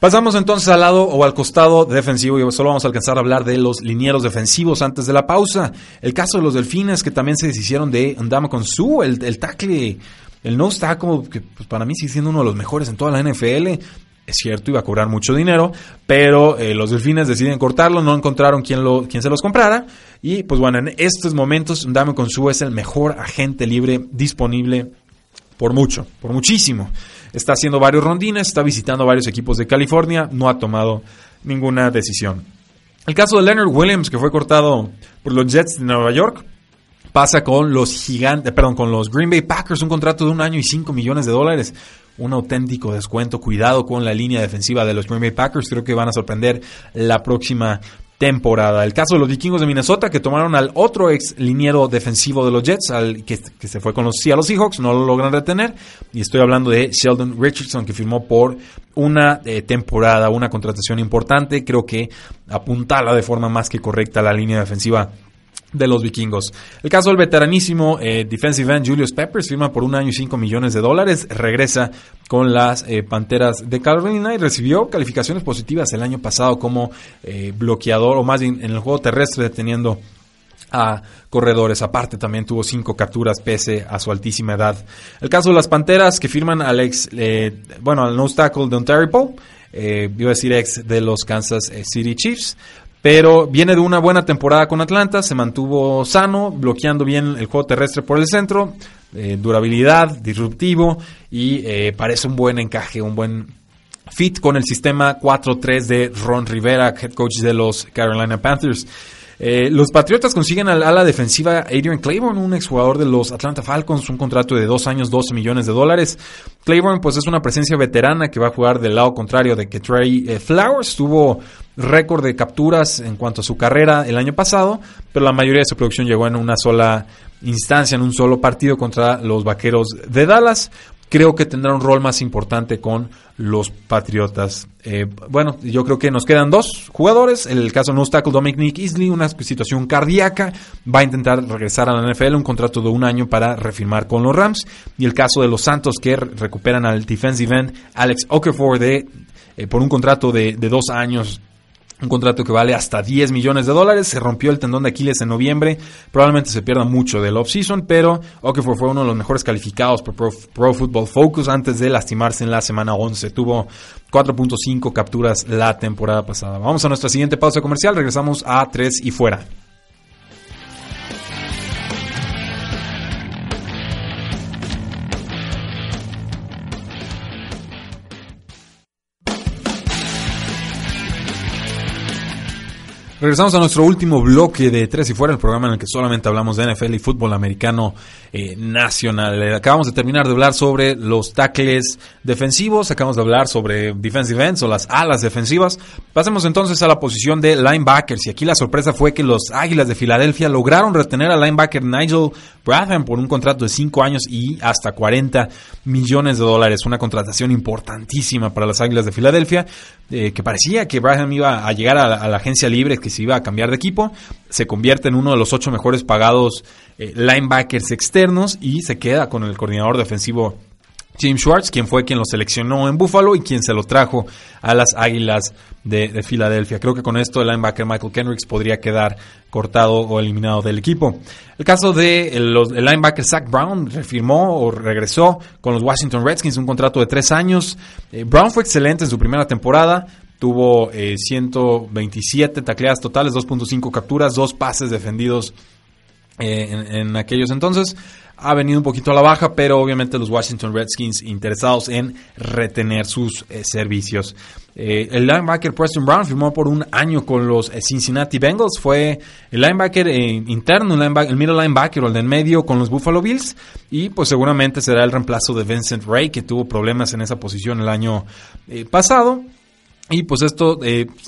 Pasamos entonces al lado o al costado defensivo y solo vamos a alcanzar a hablar de los linieros defensivos antes de la pausa. El caso de los Delfines que también se deshicieron de Ndama con su, el, el tackle, el no está como que pues para mí sigue siendo uno de los mejores en toda la NFL es cierto, iba a cobrar mucho dinero, pero eh, los delfines deciden cortarlo, no encontraron quien, lo, se los comprara. Y pues bueno, en estos momentos Dame Consu es el mejor agente libre disponible por mucho, por muchísimo. Está haciendo varios rondines, está visitando varios equipos de California, no ha tomado ninguna decisión. El caso de Leonard Williams, que fue cortado por los Jets de Nueva York, pasa con los gigantes, perdón, con los Green Bay Packers, un contrato de un año y 5 millones de dólares un auténtico descuento. Cuidado con la línea defensiva de los Green Bay Packers. Creo que van a sorprender la próxima temporada. El caso de los vikingos de Minnesota que tomaron al otro ex liniero defensivo de los Jets, al que, se fue con los Seahawks, no lo logran retener. Y estoy hablando de Sheldon Richardson que firmó por una eh, temporada, una contratación importante. Creo que apuntala de forma más que correcta la línea defensiva de los vikingos. El caso del veteranísimo eh, defensive end Julius Peppers firma por un año y 5 millones de dólares, regresa con las eh, Panteras de Carolina y recibió calificaciones positivas el año pasado como eh, bloqueador o más bien en el juego terrestre deteniendo a corredores. Aparte también tuvo cinco capturas pese a su altísima edad. El caso de las Panteras que firman al ex, bueno, al no tackle de Ontario Poe, iba a decir ex de los Kansas City Chiefs pero viene de una buena temporada con Atlanta, se mantuvo sano, bloqueando bien el juego terrestre por el centro, eh, durabilidad, disruptivo y eh, parece un buen encaje, un buen fit con el sistema 4-3 de Ron Rivera, head coach de los Carolina Panthers. Eh, los Patriotas consiguen al ala defensiva Adrian Claiborne, un exjugador de los Atlanta Falcons, un contrato de dos años, 12 millones de dólares. Claiborne, pues es una presencia veterana que va a jugar del lado contrario de que Trey eh, Flowers tuvo récord de capturas en cuanto a su carrera el año pasado, pero la mayoría de su producción llegó en una sola instancia, en un solo partido contra los Vaqueros de Dallas creo que tendrá un rol más importante con los Patriotas. Eh, bueno, yo creo que nos quedan dos jugadores. En el caso de no tackle Dominic Isley, una situación cardíaca, va a intentar regresar a la NFL, un contrato de un año para refirmar con los Rams. Y el caso de los Santos que recuperan al defensive end Alex Okafor eh, por un contrato de dos años un contrato que vale hasta 10 millones de dólares. Se rompió el tendón de Aquiles en noviembre. Probablemente se pierda mucho del off-season, pero Okafor fue uno de los mejores calificados por Pro, Football Focus antes de lastimarse en la semana 11. Tuvo 4.5 capturas la temporada pasada. Vamos a nuestra siguiente pausa comercial. Regresamos a 3 y fuera. Regresamos a nuestro último bloque de Tres y Fuera, el programa en el que solamente hablamos de NFL y fútbol americano eh, nacional. Eh, acabamos de terminar de hablar sobre los tackles defensivos, acabamos de hablar sobre defensive ends o las alas defensivas. Pasemos entonces a la posición de linebackers y aquí la sorpresa fue que los Águilas de Filadelfia lograron retener al linebacker Nigel Bradham por un contrato de 5 años y hasta 40 millones de dólares. Una contratación importantísima para las Águilas de Filadelfia, eh, que parecía que Bradham iba a llegar a la, agencia libre, que se iba a cambiar de equipo. Se convierte en uno de los ocho mejores pagados eh, linebackers externos y se queda con el coordinador defensivo Jim Schwartz, quien fue quien lo seleccionó en Buffalo y quien se lo trajo a las Águilas de, Filadelfia. Creo que con esto el linebacker Michael Kendricks podría quedar cortado o eliminado del equipo. El caso de linebacker Zach Brown refirmó o regresó con los Washington Redskins un contrato de tres años. Eh, Brown fue excelente en su primera temporada. Tuvo 127 eh, tacleadas totales, 2.5 capturas, dos pases defendidos eh, en, aquellos entonces ha venido un poquito a la baja, pero obviamente los Washington Redskins interesados en retener sus eh, servicios. Eh, el linebacker Preston Brown firmó por un año con los eh, Cincinnati Bengals. Fue el linebacker interno, el, middle linebacker o el de en medio con los Buffalo Bills. Y pues seguramente será el reemplazo de Vincent Ray, que tuvo problemas en esa posición el año pasado. Y pues esto,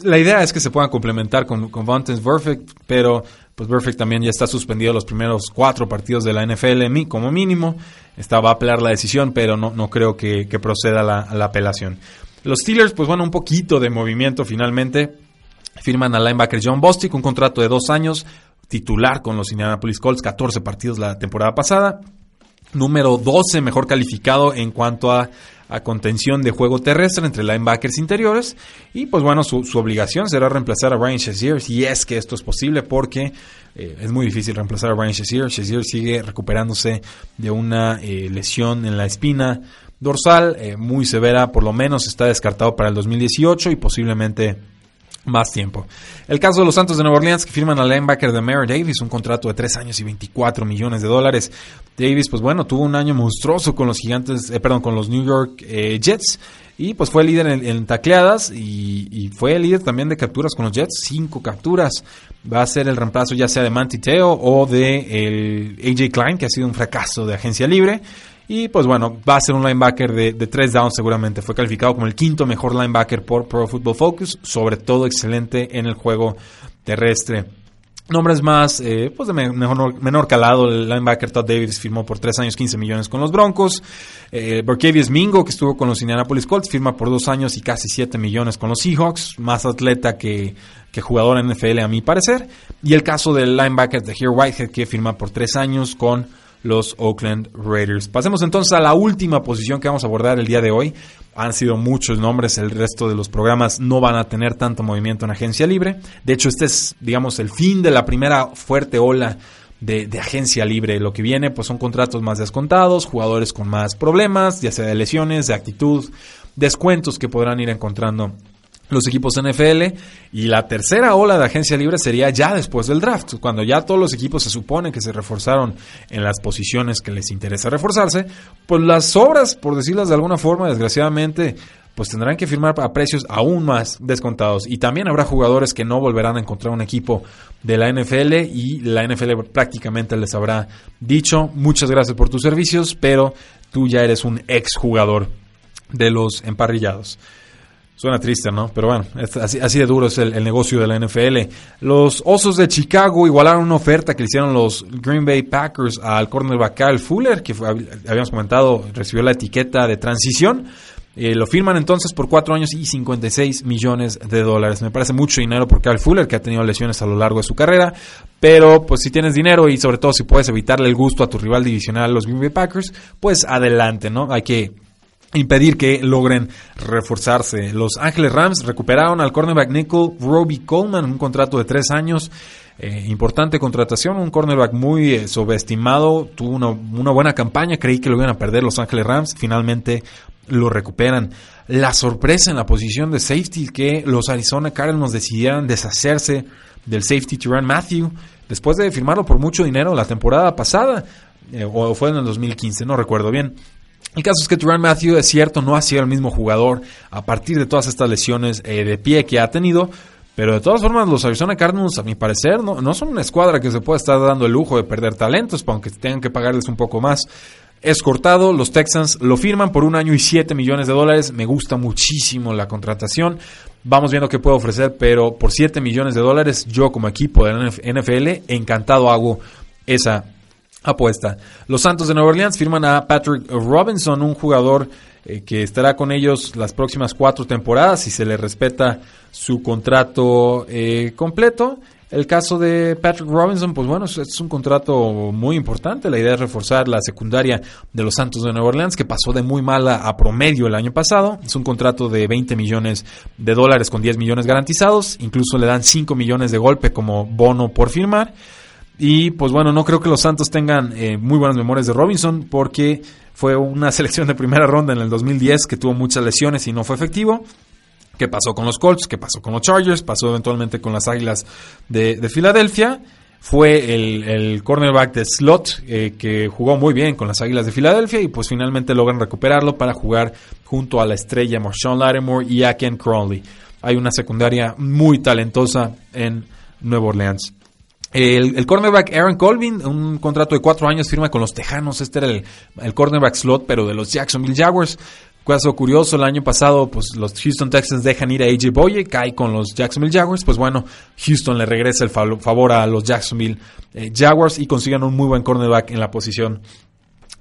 la idea es que se puedan complementar con, con Vontaze Perfect, pero pues Perfect también ya está suspendido los primeros cuatro partidos de la NFL como mínimo. Está, va a apelar la decisión, pero no, no creo que, proceda la, la, apelación. Los Steelers, pues bueno, un poquito de movimiento finalmente. Firman al linebacker John Bostic, un contrato de dos años, titular con los Indianapolis Colts, 14 partidos la temporada pasada. Número 12 mejor calificado en cuanto a contención de juego terrestre entre linebackers interiores. Y pues bueno, su, obligación será reemplazar a Ryan Shazier si es que esto es posible, porque eh, es muy difícil reemplazar a Ryan Shazier. Shazier sigue recuperándose de una eh, lesión en la espina dorsal eh, muy severa, por lo menos está descartado para el 2018 y posiblemente más tiempo. El caso de los Santos de Nueva Orleans que firman al linebacker de Mary Davis, un contrato de 3 años y 24 millones de dólares. Davis, pues bueno, tuvo un año monstruoso con los gigantes, eh, perdón, con los New York eh, Jets. Y pues fue líder en, tacleadas y, y, fue líder también de capturas con los Jets, cinco capturas. Va a ser el reemplazo ya sea de Manti Teo o de el AJ Klein, que ha sido un fracaso de agencia libre. Y pues bueno, va a ser un linebacker de, tres downs seguramente. Fue calificado como el quinto mejor linebacker por Pro Football Focus. Sobre todo excelente en el juego terrestre. Nombres más, eh, pues de menor, calado, el linebacker Todd Davis firmó por tres años 15 millones con los Broncos. Eh, Mingo, que estuvo con los Indianapolis Colts, firma por dos años y casi 7 millones con los Seahawks. Más atleta que, jugador en NFL a mi parecer. Y el caso del linebacker de Here Whitehead, que firma por tres años con los Oakland Raiders. Pasemos entonces a la última posición que vamos a abordar el día de hoy. Han sido muchos nombres, el resto de los programas no van a tener tanto movimiento en agencia libre. De hecho, este es, digamos, el fin de la primera fuerte ola de, agencia libre. Lo que viene, pues son contratos más descontados, jugadores con más problemas, ya sea de lesiones, de actitud, descuentos que podrán ir encontrando los equipos NFL y la tercera ola de agencia libre sería ya después del draft, cuando ya todos los equipos se supone que se reforzaron en las posiciones que les interesa reforzarse, pues las obras, por decirlas de alguna forma, desgraciadamente, pues tendrán que firmar a precios aún más descontados y también habrá jugadores que no volverán a encontrar un equipo de la NFL y la NFL prácticamente les habrá dicho muchas gracias por tus servicios, pero tú ya eres un ex jugador de los emparrillados. Suena triste, ¿no? Pero bueno, así, de duro es el, negocio de la NFL. Los Osos de Chicago igualaron una oferta que le hicieron los Green Bay Packers al cornerback Kyle Fuller, que habíamos comentado, recibió la etiqueta de transición. Eh, lo firman entonces por 4 años y 56 millones de dólares. Me parece mucho dinero por Kyle Fuller, que ha tenido lesiones a lo largo de su carrera. Pero pues si tienes dinero y sobre todo si puedes evitarle el gusto a tu rival divisional, los Green Bay Packers, pues adelante, ¿no? Hay que impedir que logren reforzarse. Los Ángeles Rams recuperaron al cornerback nickel Robbie Coleman, un contrato de tres años. Eh, importante contratación, un cornerback muy eh, subestimado, tuvo una, buena campaña, creí que lo iban a perder los Ángeles Rams, finalmente lo recuperan. La sorpresa en la posición de safety que los Arizona Cardinals decidieran deshacerse del safety Tyrann Matthew después de firmarlo por mucho dinero la temporada pasada, eh, o fue en el 2015, no recuerdo bien. El caso es que Tyrann Matthew, es cierto, no ha sido el mismo jugador a partir de todas estas lesiones eh, de pie que ha tenido. Pero de todas formas, los Arizona Cardinals, a mi parecer, no, no son una escuadra que se pueda estar dando el lujo de perder talentos, aunque tengan que pagarles un poco más. Es cortado, los Texans lo firman por un año y 7 millones de dólares. Me gusta muchísimo la contratación. Vamos viendo qué puedo ofrecer, pero por 7 millones de dólares, yo como equipo de la NFL, encantado hago esa apuesta. Los Santos de Nueva Orleans firman a Patrick Robinson, un jugador eh, que estará con ellos las próximas cuatro temporadas y se le respeta su contrato eh, completo. El caso de Patrick Robinson, pues bueno, es, un contrato muy importante. La idea es reforzar la secundaria de los Santos de Nueva Orleans, que pasó de muy mala a promedio el año pasado. Es un contrato de 20 millones de dólares con 10 millones garantizados. Incluso le dan 5 millones de golpe como bono por firmar. Y pues bueno, no creo que los Santos tengan eh, muy buenas memorias de Robinson porque fue una selección de primera ronda en el 2010 que tuvo muchas lesiones y no fue efectivo. ¿Qué pasó con los Colts? ¿Qué pasó con los Chargers? Pasó eventualmente con las Águilas de, Filadelfia. Fue el, cornerback de slot eh, que jugó muy bien con las Águilas de Filadelfia y pues finalmente logran recuperarlo para jugar junto a la estrella Marshawn Lattimore y a Ken Crowley. Hay una secundaria muy talentosa en Nueva Orleans. El, cornerback Aaron Colvin, un contrato de cuatro años, firma con los Tejanos. Este era el, cornerback slot, pero de los Jacksonville Jaguars. Caso curioso, el año pasado, pues los Houston Texans dejan ir a AJ Boye, cae con los Jacksonville Jaguars. Pues bueno, Houston le regresa el favor a los Jacksonville eh, Jaguars y consiguen un muy buen cornerback en la posición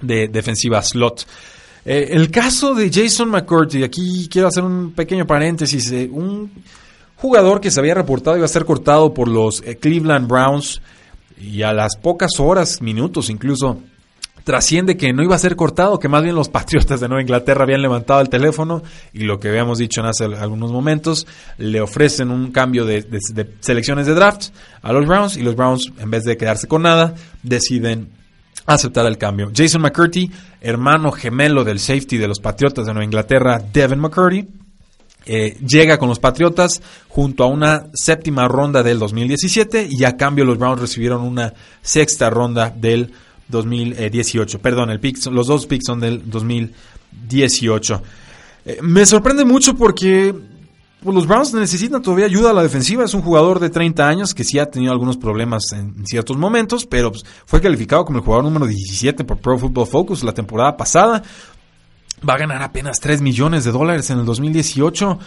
de defensiva slot. Eh, el caso de Jason McCurdy, aquí quiero hacer un pequeño paréntesis. Eh, un Jugador que se había reportado iba a ser cortado por los eh, Cleveland Browns y a las pocas horas, minutos incluso, trasciende que no iba a ser cortado, que más bien los Patriotas de Nueva Inglaterra habían levantado el teléfono y lo que habíamos dicho en hace algunos momentos, le ofrecen un cambio de, selecciones de draft a los Browns y los Browns, en vez de quedarse con nada, deciden aceptar el cambio. Jason McCurdy, hermano gemelo del safety de los Patriotas de Nueva Inglaterra, Devin McCurdy, eh, llega con los Patriotas junto a una séptima ronda del 2017 y a cambio los Browns recibieron una sexta ronda del 2018. Perdón, el pick, los dos picks son del 2018. Eh, me sorprende mucho porque pues, los Browns necesitan todavía ayuda a la defensiva. Es un jugador de 30 años que sí ha tenido algunos problemas en ciertos momentos, pero pues, fue calificado como el jugador número 17 por Pro Football Focus la temporada pasada va a ganar apenas 3 millones de dólares en el 2018.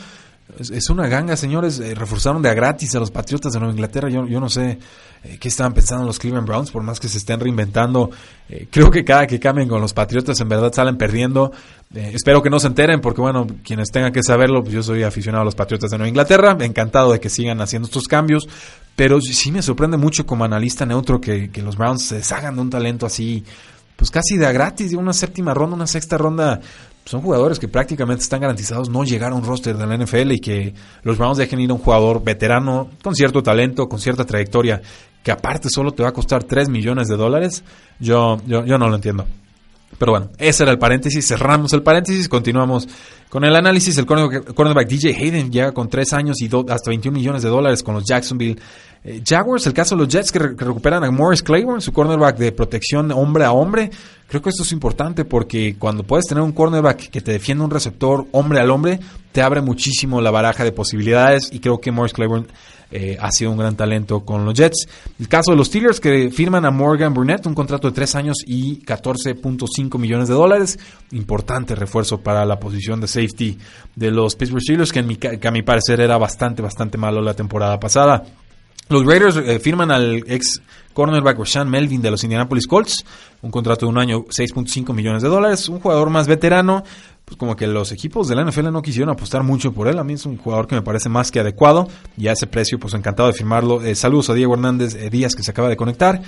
Es, una ganga, señores. Eh, reforzaron de a gratis a los Patriotas de Nueva Inglaterra. Yo, yo no sé eh, qué estaban pensando los Cleveland Browns, por más que se estén reinventando. Eh, creo que cada que cambien con los Patriotas en verdad salen perdiendo. espero que no se enteren, porque bueno, quienes tengan que saberlo, pues yo soy aficionado a los Patriotas de Nueva Inglaterra. Encantado de que sigan haciendo estos cambios. Pero sí me sorprende mucho como analista neutro que, los Browns se deshagan de un talento así pues casi de a gratis, de una séptima ronda, una sexta ronda. Son jugadores que prácticamente están garantizados no llegar a un roster de la NFL y que los Browns dejen ir a un jugador veterano con cierto talento, con cierta trayectoria, que aparte solo te va a costar 3 millones de dólares. Yo, yo, yo no lo entiendo. Pero bueno, ese era el paréntesis. Cerramos el paréntesis. Continuamos con el análisis. El cornerback DJ Hayden llega con 3 años y hasta 21 millones de dólares con los Jacksonville eh, Jaguars. El caso de los Jets que, recuperan a Morris Claiborne, su cornerback de protección hombre a hombre. Creo que esto es importante porque cuando puedes tener un cornerback que te defiende un receptor hombre al hombre, te abre muchísimo la baraja de posibilidades. Y creo que Morris Claiborne eh, ha sido un gran talento con los Jets. El caso de los Steelers que firman a Morgan Burnett, un contrato de 3 años y 14.5 millones de dólares. Importante refuerzo para la posición de safety de los Pittsburgh Steelers, que, que a mi parecer era bastante, bastante malo la temporada pasada. Los Raiders eh, firman al ex cornerback Rashan Melvin de los Indianapolis Colts, un contrato de un año, 6.5 millones de dólares, un jugador más veterano, pues como que los equipos de la NFL no quisieron apostar mucho por él, a mí es un jugador que me parece más que adecuado, y a ese precio pues encantado de firmarlo. Eh, saludos a Diego Hernández eh, Díaz que se acaba de conectar.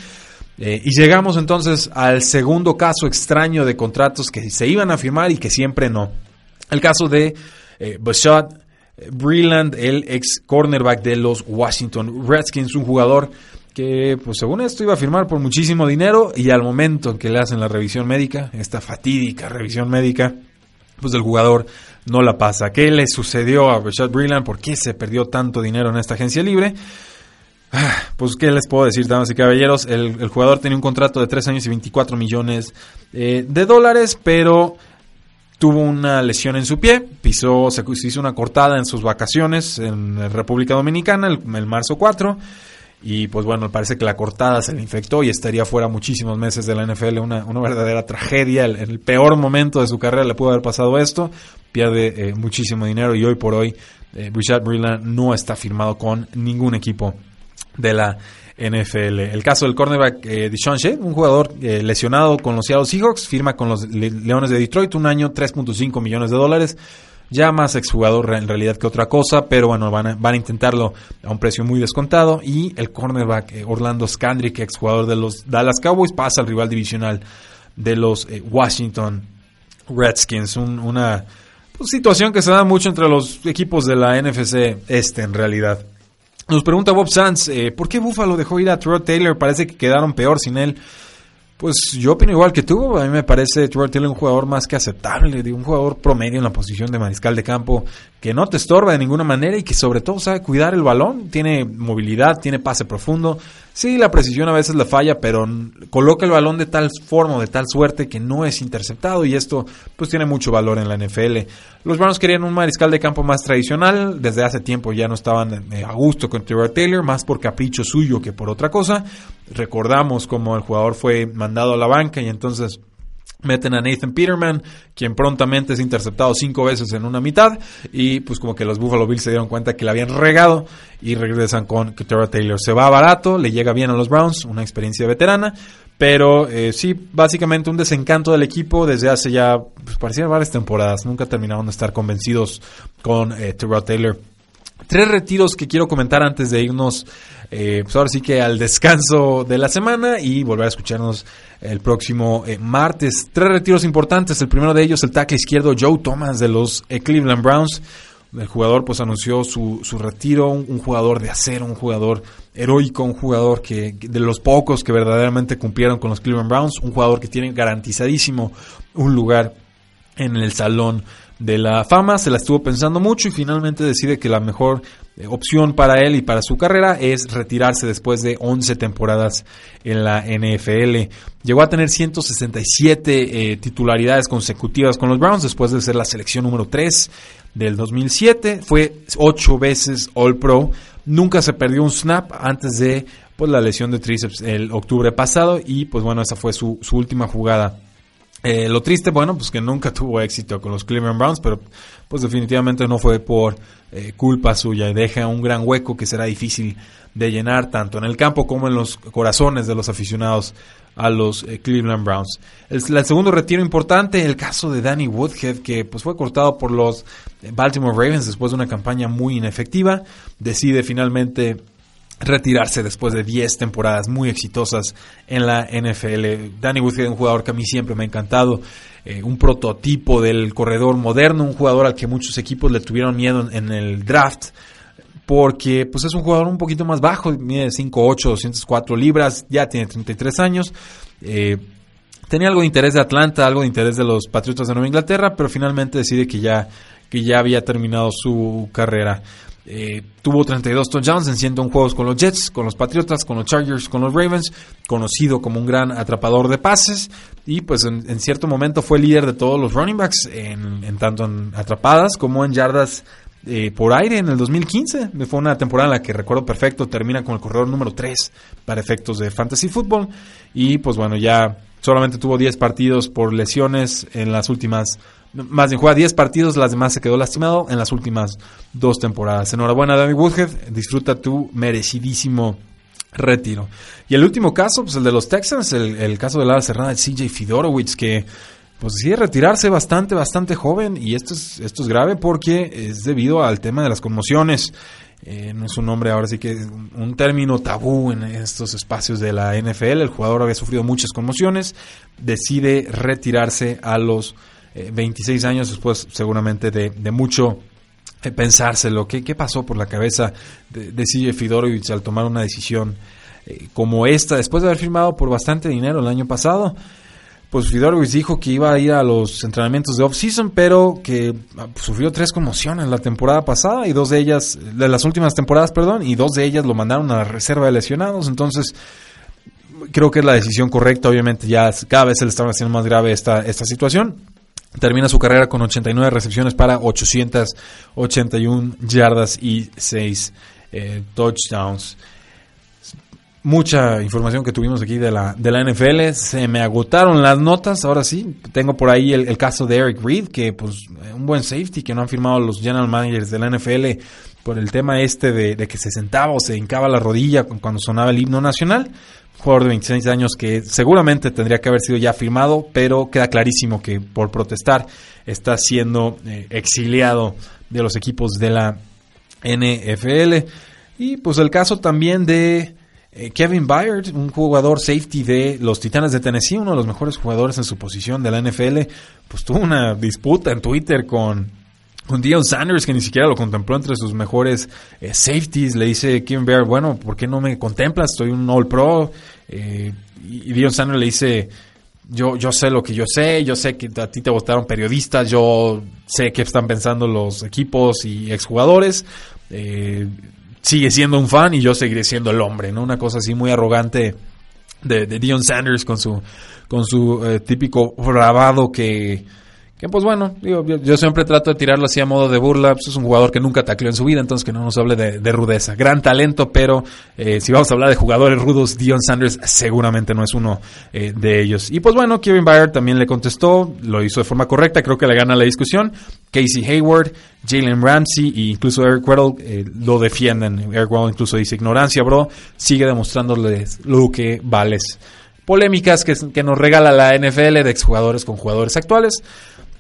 y llegamos entonces al segundo caso extraño de contratos que se iban a firmar y que siempre no. El caso de eh, Breland, el ex cornerback de los Washington Redskins, un jugador que, pues según esto, iba a firmar por muchísimo dinero y al momento en que le hacen la revisión médica, esta fatídica revisión médica, pues el jugador no la pasa. ¿Qué le sucedió a Richard Breland? ¿Por qué se perdió tanto dinero en esta agencia libre? Ah, pues, ¿qué les puedo decir, damas y caballeros? El, jugador tenía un contrato de 3 años y 24 millones eh, de dólares, pero tuvo una lesión en su pie, pisó, se hizo una cortada en sus vacaciones en República Dominicana el, marzo 4 y pues bueno, parece que la cortada se le infectó y estaría fuera muchísimos meses de la NFL, una, verdadera tragedia, en el peor momento de su carrera le pudo haber pasado esto, pierde eh, muchísimo dinero y hoy por hoy eh, Richard Breland no está firmado con ningún equipo de la NFL. El caso del cornerback eh, Deshaun Shea, un jugador eh, lesionado con los Seattle Seahawks, firma con los Leones de Detroit un año, 3.5 millones de dólares. Ya más exjugador en realidad que otra cosa, pero bueno, van a, intentarlo a un precio muy descontado. Y el cornerback eh, Orlando Scandrick, exjugador de los Dallas Cowboys, pasa al rival divisional de los eh, Washington Redskins. una pues, situación que se da mucho entre los equipos de la NFC este en realidad. Nos pregunta Bob Sanz, eh, ¿por qué Buffalo dejó ir a Trevor Taylor? Parece que quedaron peor sin él. Pues yo opino igual que tú, a mí me parece Trevor Taylor un jugador más que aceptable, de un jugador promedio en la posición de mariscal de campo, que no te estorba de ninguna manera y que sobre todo sabe cuidar el balón, tiene movilidad, tiene pase profundo, sí, la precisión a veces le falla, pero coloca el balón de tal forma, de tal suerte que no es interceptado y esto pues tiene mucho valor en la NFL. Los Browns querían un mariscal de campo más tradicional, desde hace tiempo ya no estaban eh, a gusto con Trevor Taylor, más por capricho suyo que por otra cosa. Recordamos como el jugador fue mandado a la banca y entonces meten a Nathan Peterman, quien prontamente es interceptado cinco veces en una mitad, y pues como que los Buffalo Bills se dieron cuenta que le habían regado y regresan con Trevor Taylor. Se va barato, le llega bien a los Browns, una experiencia veterana, pero eh, sí, básicamente un desencanto del equipo desde hace ya, pues parecían varias temporadas, nunca terminaron de estar convencidos con eh, Taylor. Tres retiros que quiero comentar antes de irnos, eh, pues ahora sí que al descanso de la semana y volver a escucharnos el próximo eh, martes. Tres retiros importantes. El primero de ellos, el tackle izquierdo Joe Thomas de los eh, Cleveland Browns. El jugador pues anunció su, su retiro, un, jugador de acero, un jugador heroico, un jugador que de los pocos que verdaderamente cumplieron con los Cleveland Browns, un jugador que tiene garantizadísimo un lugar en el salón de la fama, se la estuvo pensando mucho y finalmente decide que la mejor eh, opción para él y para su carrera es retirarse después de 11 temporadas en la NFL. Llegó a tener 167 eh, titularidades consecutivas con los Browns después de ser la selección número 3 del 2007. Fue 8 veces All Pro. Nunca se perdió un snap antes de pues, la lesión de tríceps el octubre pasado y pues bueno, esa fue su, su última jugada eh, lo triste, bueno, pues que nunca tuvo éxito con los Cleveland Browns, pero pues definitivamente no fue por eh, culpa suya y deja un gran hueco que será difícil de llenar tanto en el campo como en los corazones de los aficionados a los eh, Cleveland Browns. El, el, segundo retiro importante, el caso de Danny Woodhead, que pues fue cortado por los Baltimore Ravens después de una campaña muy inefectiva, decide finalmente retirarse después de 10 temporadas muy exitosas en la NFL. Danny Woodhead, un jugador que a mí siempre me ha encantado, eh, un prototipo del corredor moderno, un jugador al que muchos equipos le tuvieron miedo en, el draft, porque pues es un jugador un poquito más bajo, mide 5'8", 204 libras, ya tiene 33 años. Eh, tenía algo de interés de Atlanta, algo de interés de los Patriotas de Nueva Inglaterra, pero finalmente decide que ya, que ya había terminado su carrera. Eh, tuvo 32 touchdowns en 101 juegos con los Jets, con los Patriotas, con los Chargers, con los Ravens, conocido como un gran atrapador de pases y pues en, cierto momento fue líder de todos los running backs, en, tanto en atrapadas como en yardas eh, por aire en el 2015. Fue una temporada en la que recuerdo perfecto, termina con el corredor número 3 para efectos de fantasy football y pues bueno, ya solamente tuvo 10 partidos por lesiones en las últimas más bien juega 10 partidos, las demás se quedó lastimado en las últimas dos temporadas. Enhorabuena, David Woodhead, disfruta tu merecidísimo retiro. Y el último caso, pues el de los Texans, el, caso de la cerrada de CJ Fidorowicz, que pues decide retirarse bastante, bastante joven. Y esto es, esto es grave porque es debido al tema de las conmociones. Eh, no es un nombre ahora sí que un término tabú en estos espacios de la NFL. El jugador había sufrido muchas conmociones, decide retirarse a los 26 eh, años después seguramente de, mucho eh, pensárselo, ¿qué, ¿qué pasó por la cabeza de, de CJ al tomar una decisión eh, como esta, después de haber firmado por bastante dinero el año pasado? Pues Fidorovich dijo que iba a ir a los entrenamientos de off-season, pero que ah, sufrió tres conmociones la temporada pasada y dos de ellas, de las últimas temporadas, perdón, y dos de ellas lo mandaron a la reserva de lesionados, entonces creo que es la decisión correcta, obviamente ya cada vez se le está haciendo más grave esta, esta situación Termina su carrera con 89 recepciones para 881 yardas y 6 eh, touchdowns. Mucha información que tuvimos aquí de la, de la NFL. Se me agotaron las notas. Ahora sí, tengo por ahí el, caso de Eric Reed, que pues un buen safety que no han firmado los general managers de la NFL por el tema este de, que se sentaba o se hincaba la rodilla cuando sonaba el himno nacional jugador de 26 años que seguramente tendría que haber sido ya firmado, pero queda clarísimo que por protestar está siendo eh, exiliado de los equipos de la NFL. Y pues el caso también de eh, Kevin Byard, un jugador safety de los Titanes de Tennessee, uno de los mejores jugadores en su posición de la NFL, pues tuvo una disputa en Twitter con con Dion Sanders, que ni siquiera lo contempló entre sus mejores eh, safeties, le dice Kevin Bear, bueno, ¿por qué no me contemplas? Estoy un All Pro. Eh, y Dion Sanders le dice, yo, yo sé lo que yo sé, yo sé que a ti te votaron periodistas, yo sé qué están pensando los equipos y exjugadores. Eh, sigue siendo un fan y yo seguiré siendo el hombre, ¿no? Una cosa así muy arrogante de, de Dion Sanders con su, con su típico bravado que pues bueno, yo, siempre trato de tirarlo así a modo de burla. Pues es un jugador que nunca tacleó en su vida, entonces que no nos hable de, rudeza. Gran talento, pero eh, si vamos a hablar de jugadores rudos, Dion Sanders seguramente no es uno eh, de ellos. Y pues bueno, Kevin Byard también le contestó, lo hizo de forma correcta, creo que le gana la discusión. Casey Hayward, Jalen Ramsey e incluso Eric Weddle eh, lo defienden. Eric Weddle incluso dice, ignorancia, bro, sigue demostrándoles lo que vales. Polémicas que, que nos regala la NFL de exjugadores con jugadores actuales.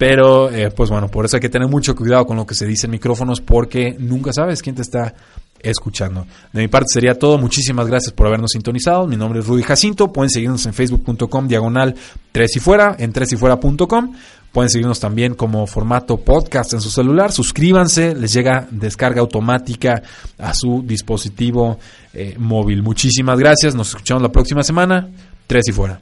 Pero, eh, pues bueno, por eso hay que tener mucho cuidado con lo que se dice en micrófonos porque nunca sabes quién te está escuchando. De mi parte sería todo. Muchísimas gracias por habernos sintonizado. Mi nombre es Rudy Jacinto. Pueden seguirnos en facebook.com diagonal 3 y fuera, en 3 y fuera.com. Pueden seguirnos también como formato podcast en su celular. Suscríbanse, les llega descarga automática a su dispositivo eh, móvil. Muchísimas gracias. Nos escuchamos la próxima semana. 3 y fuera.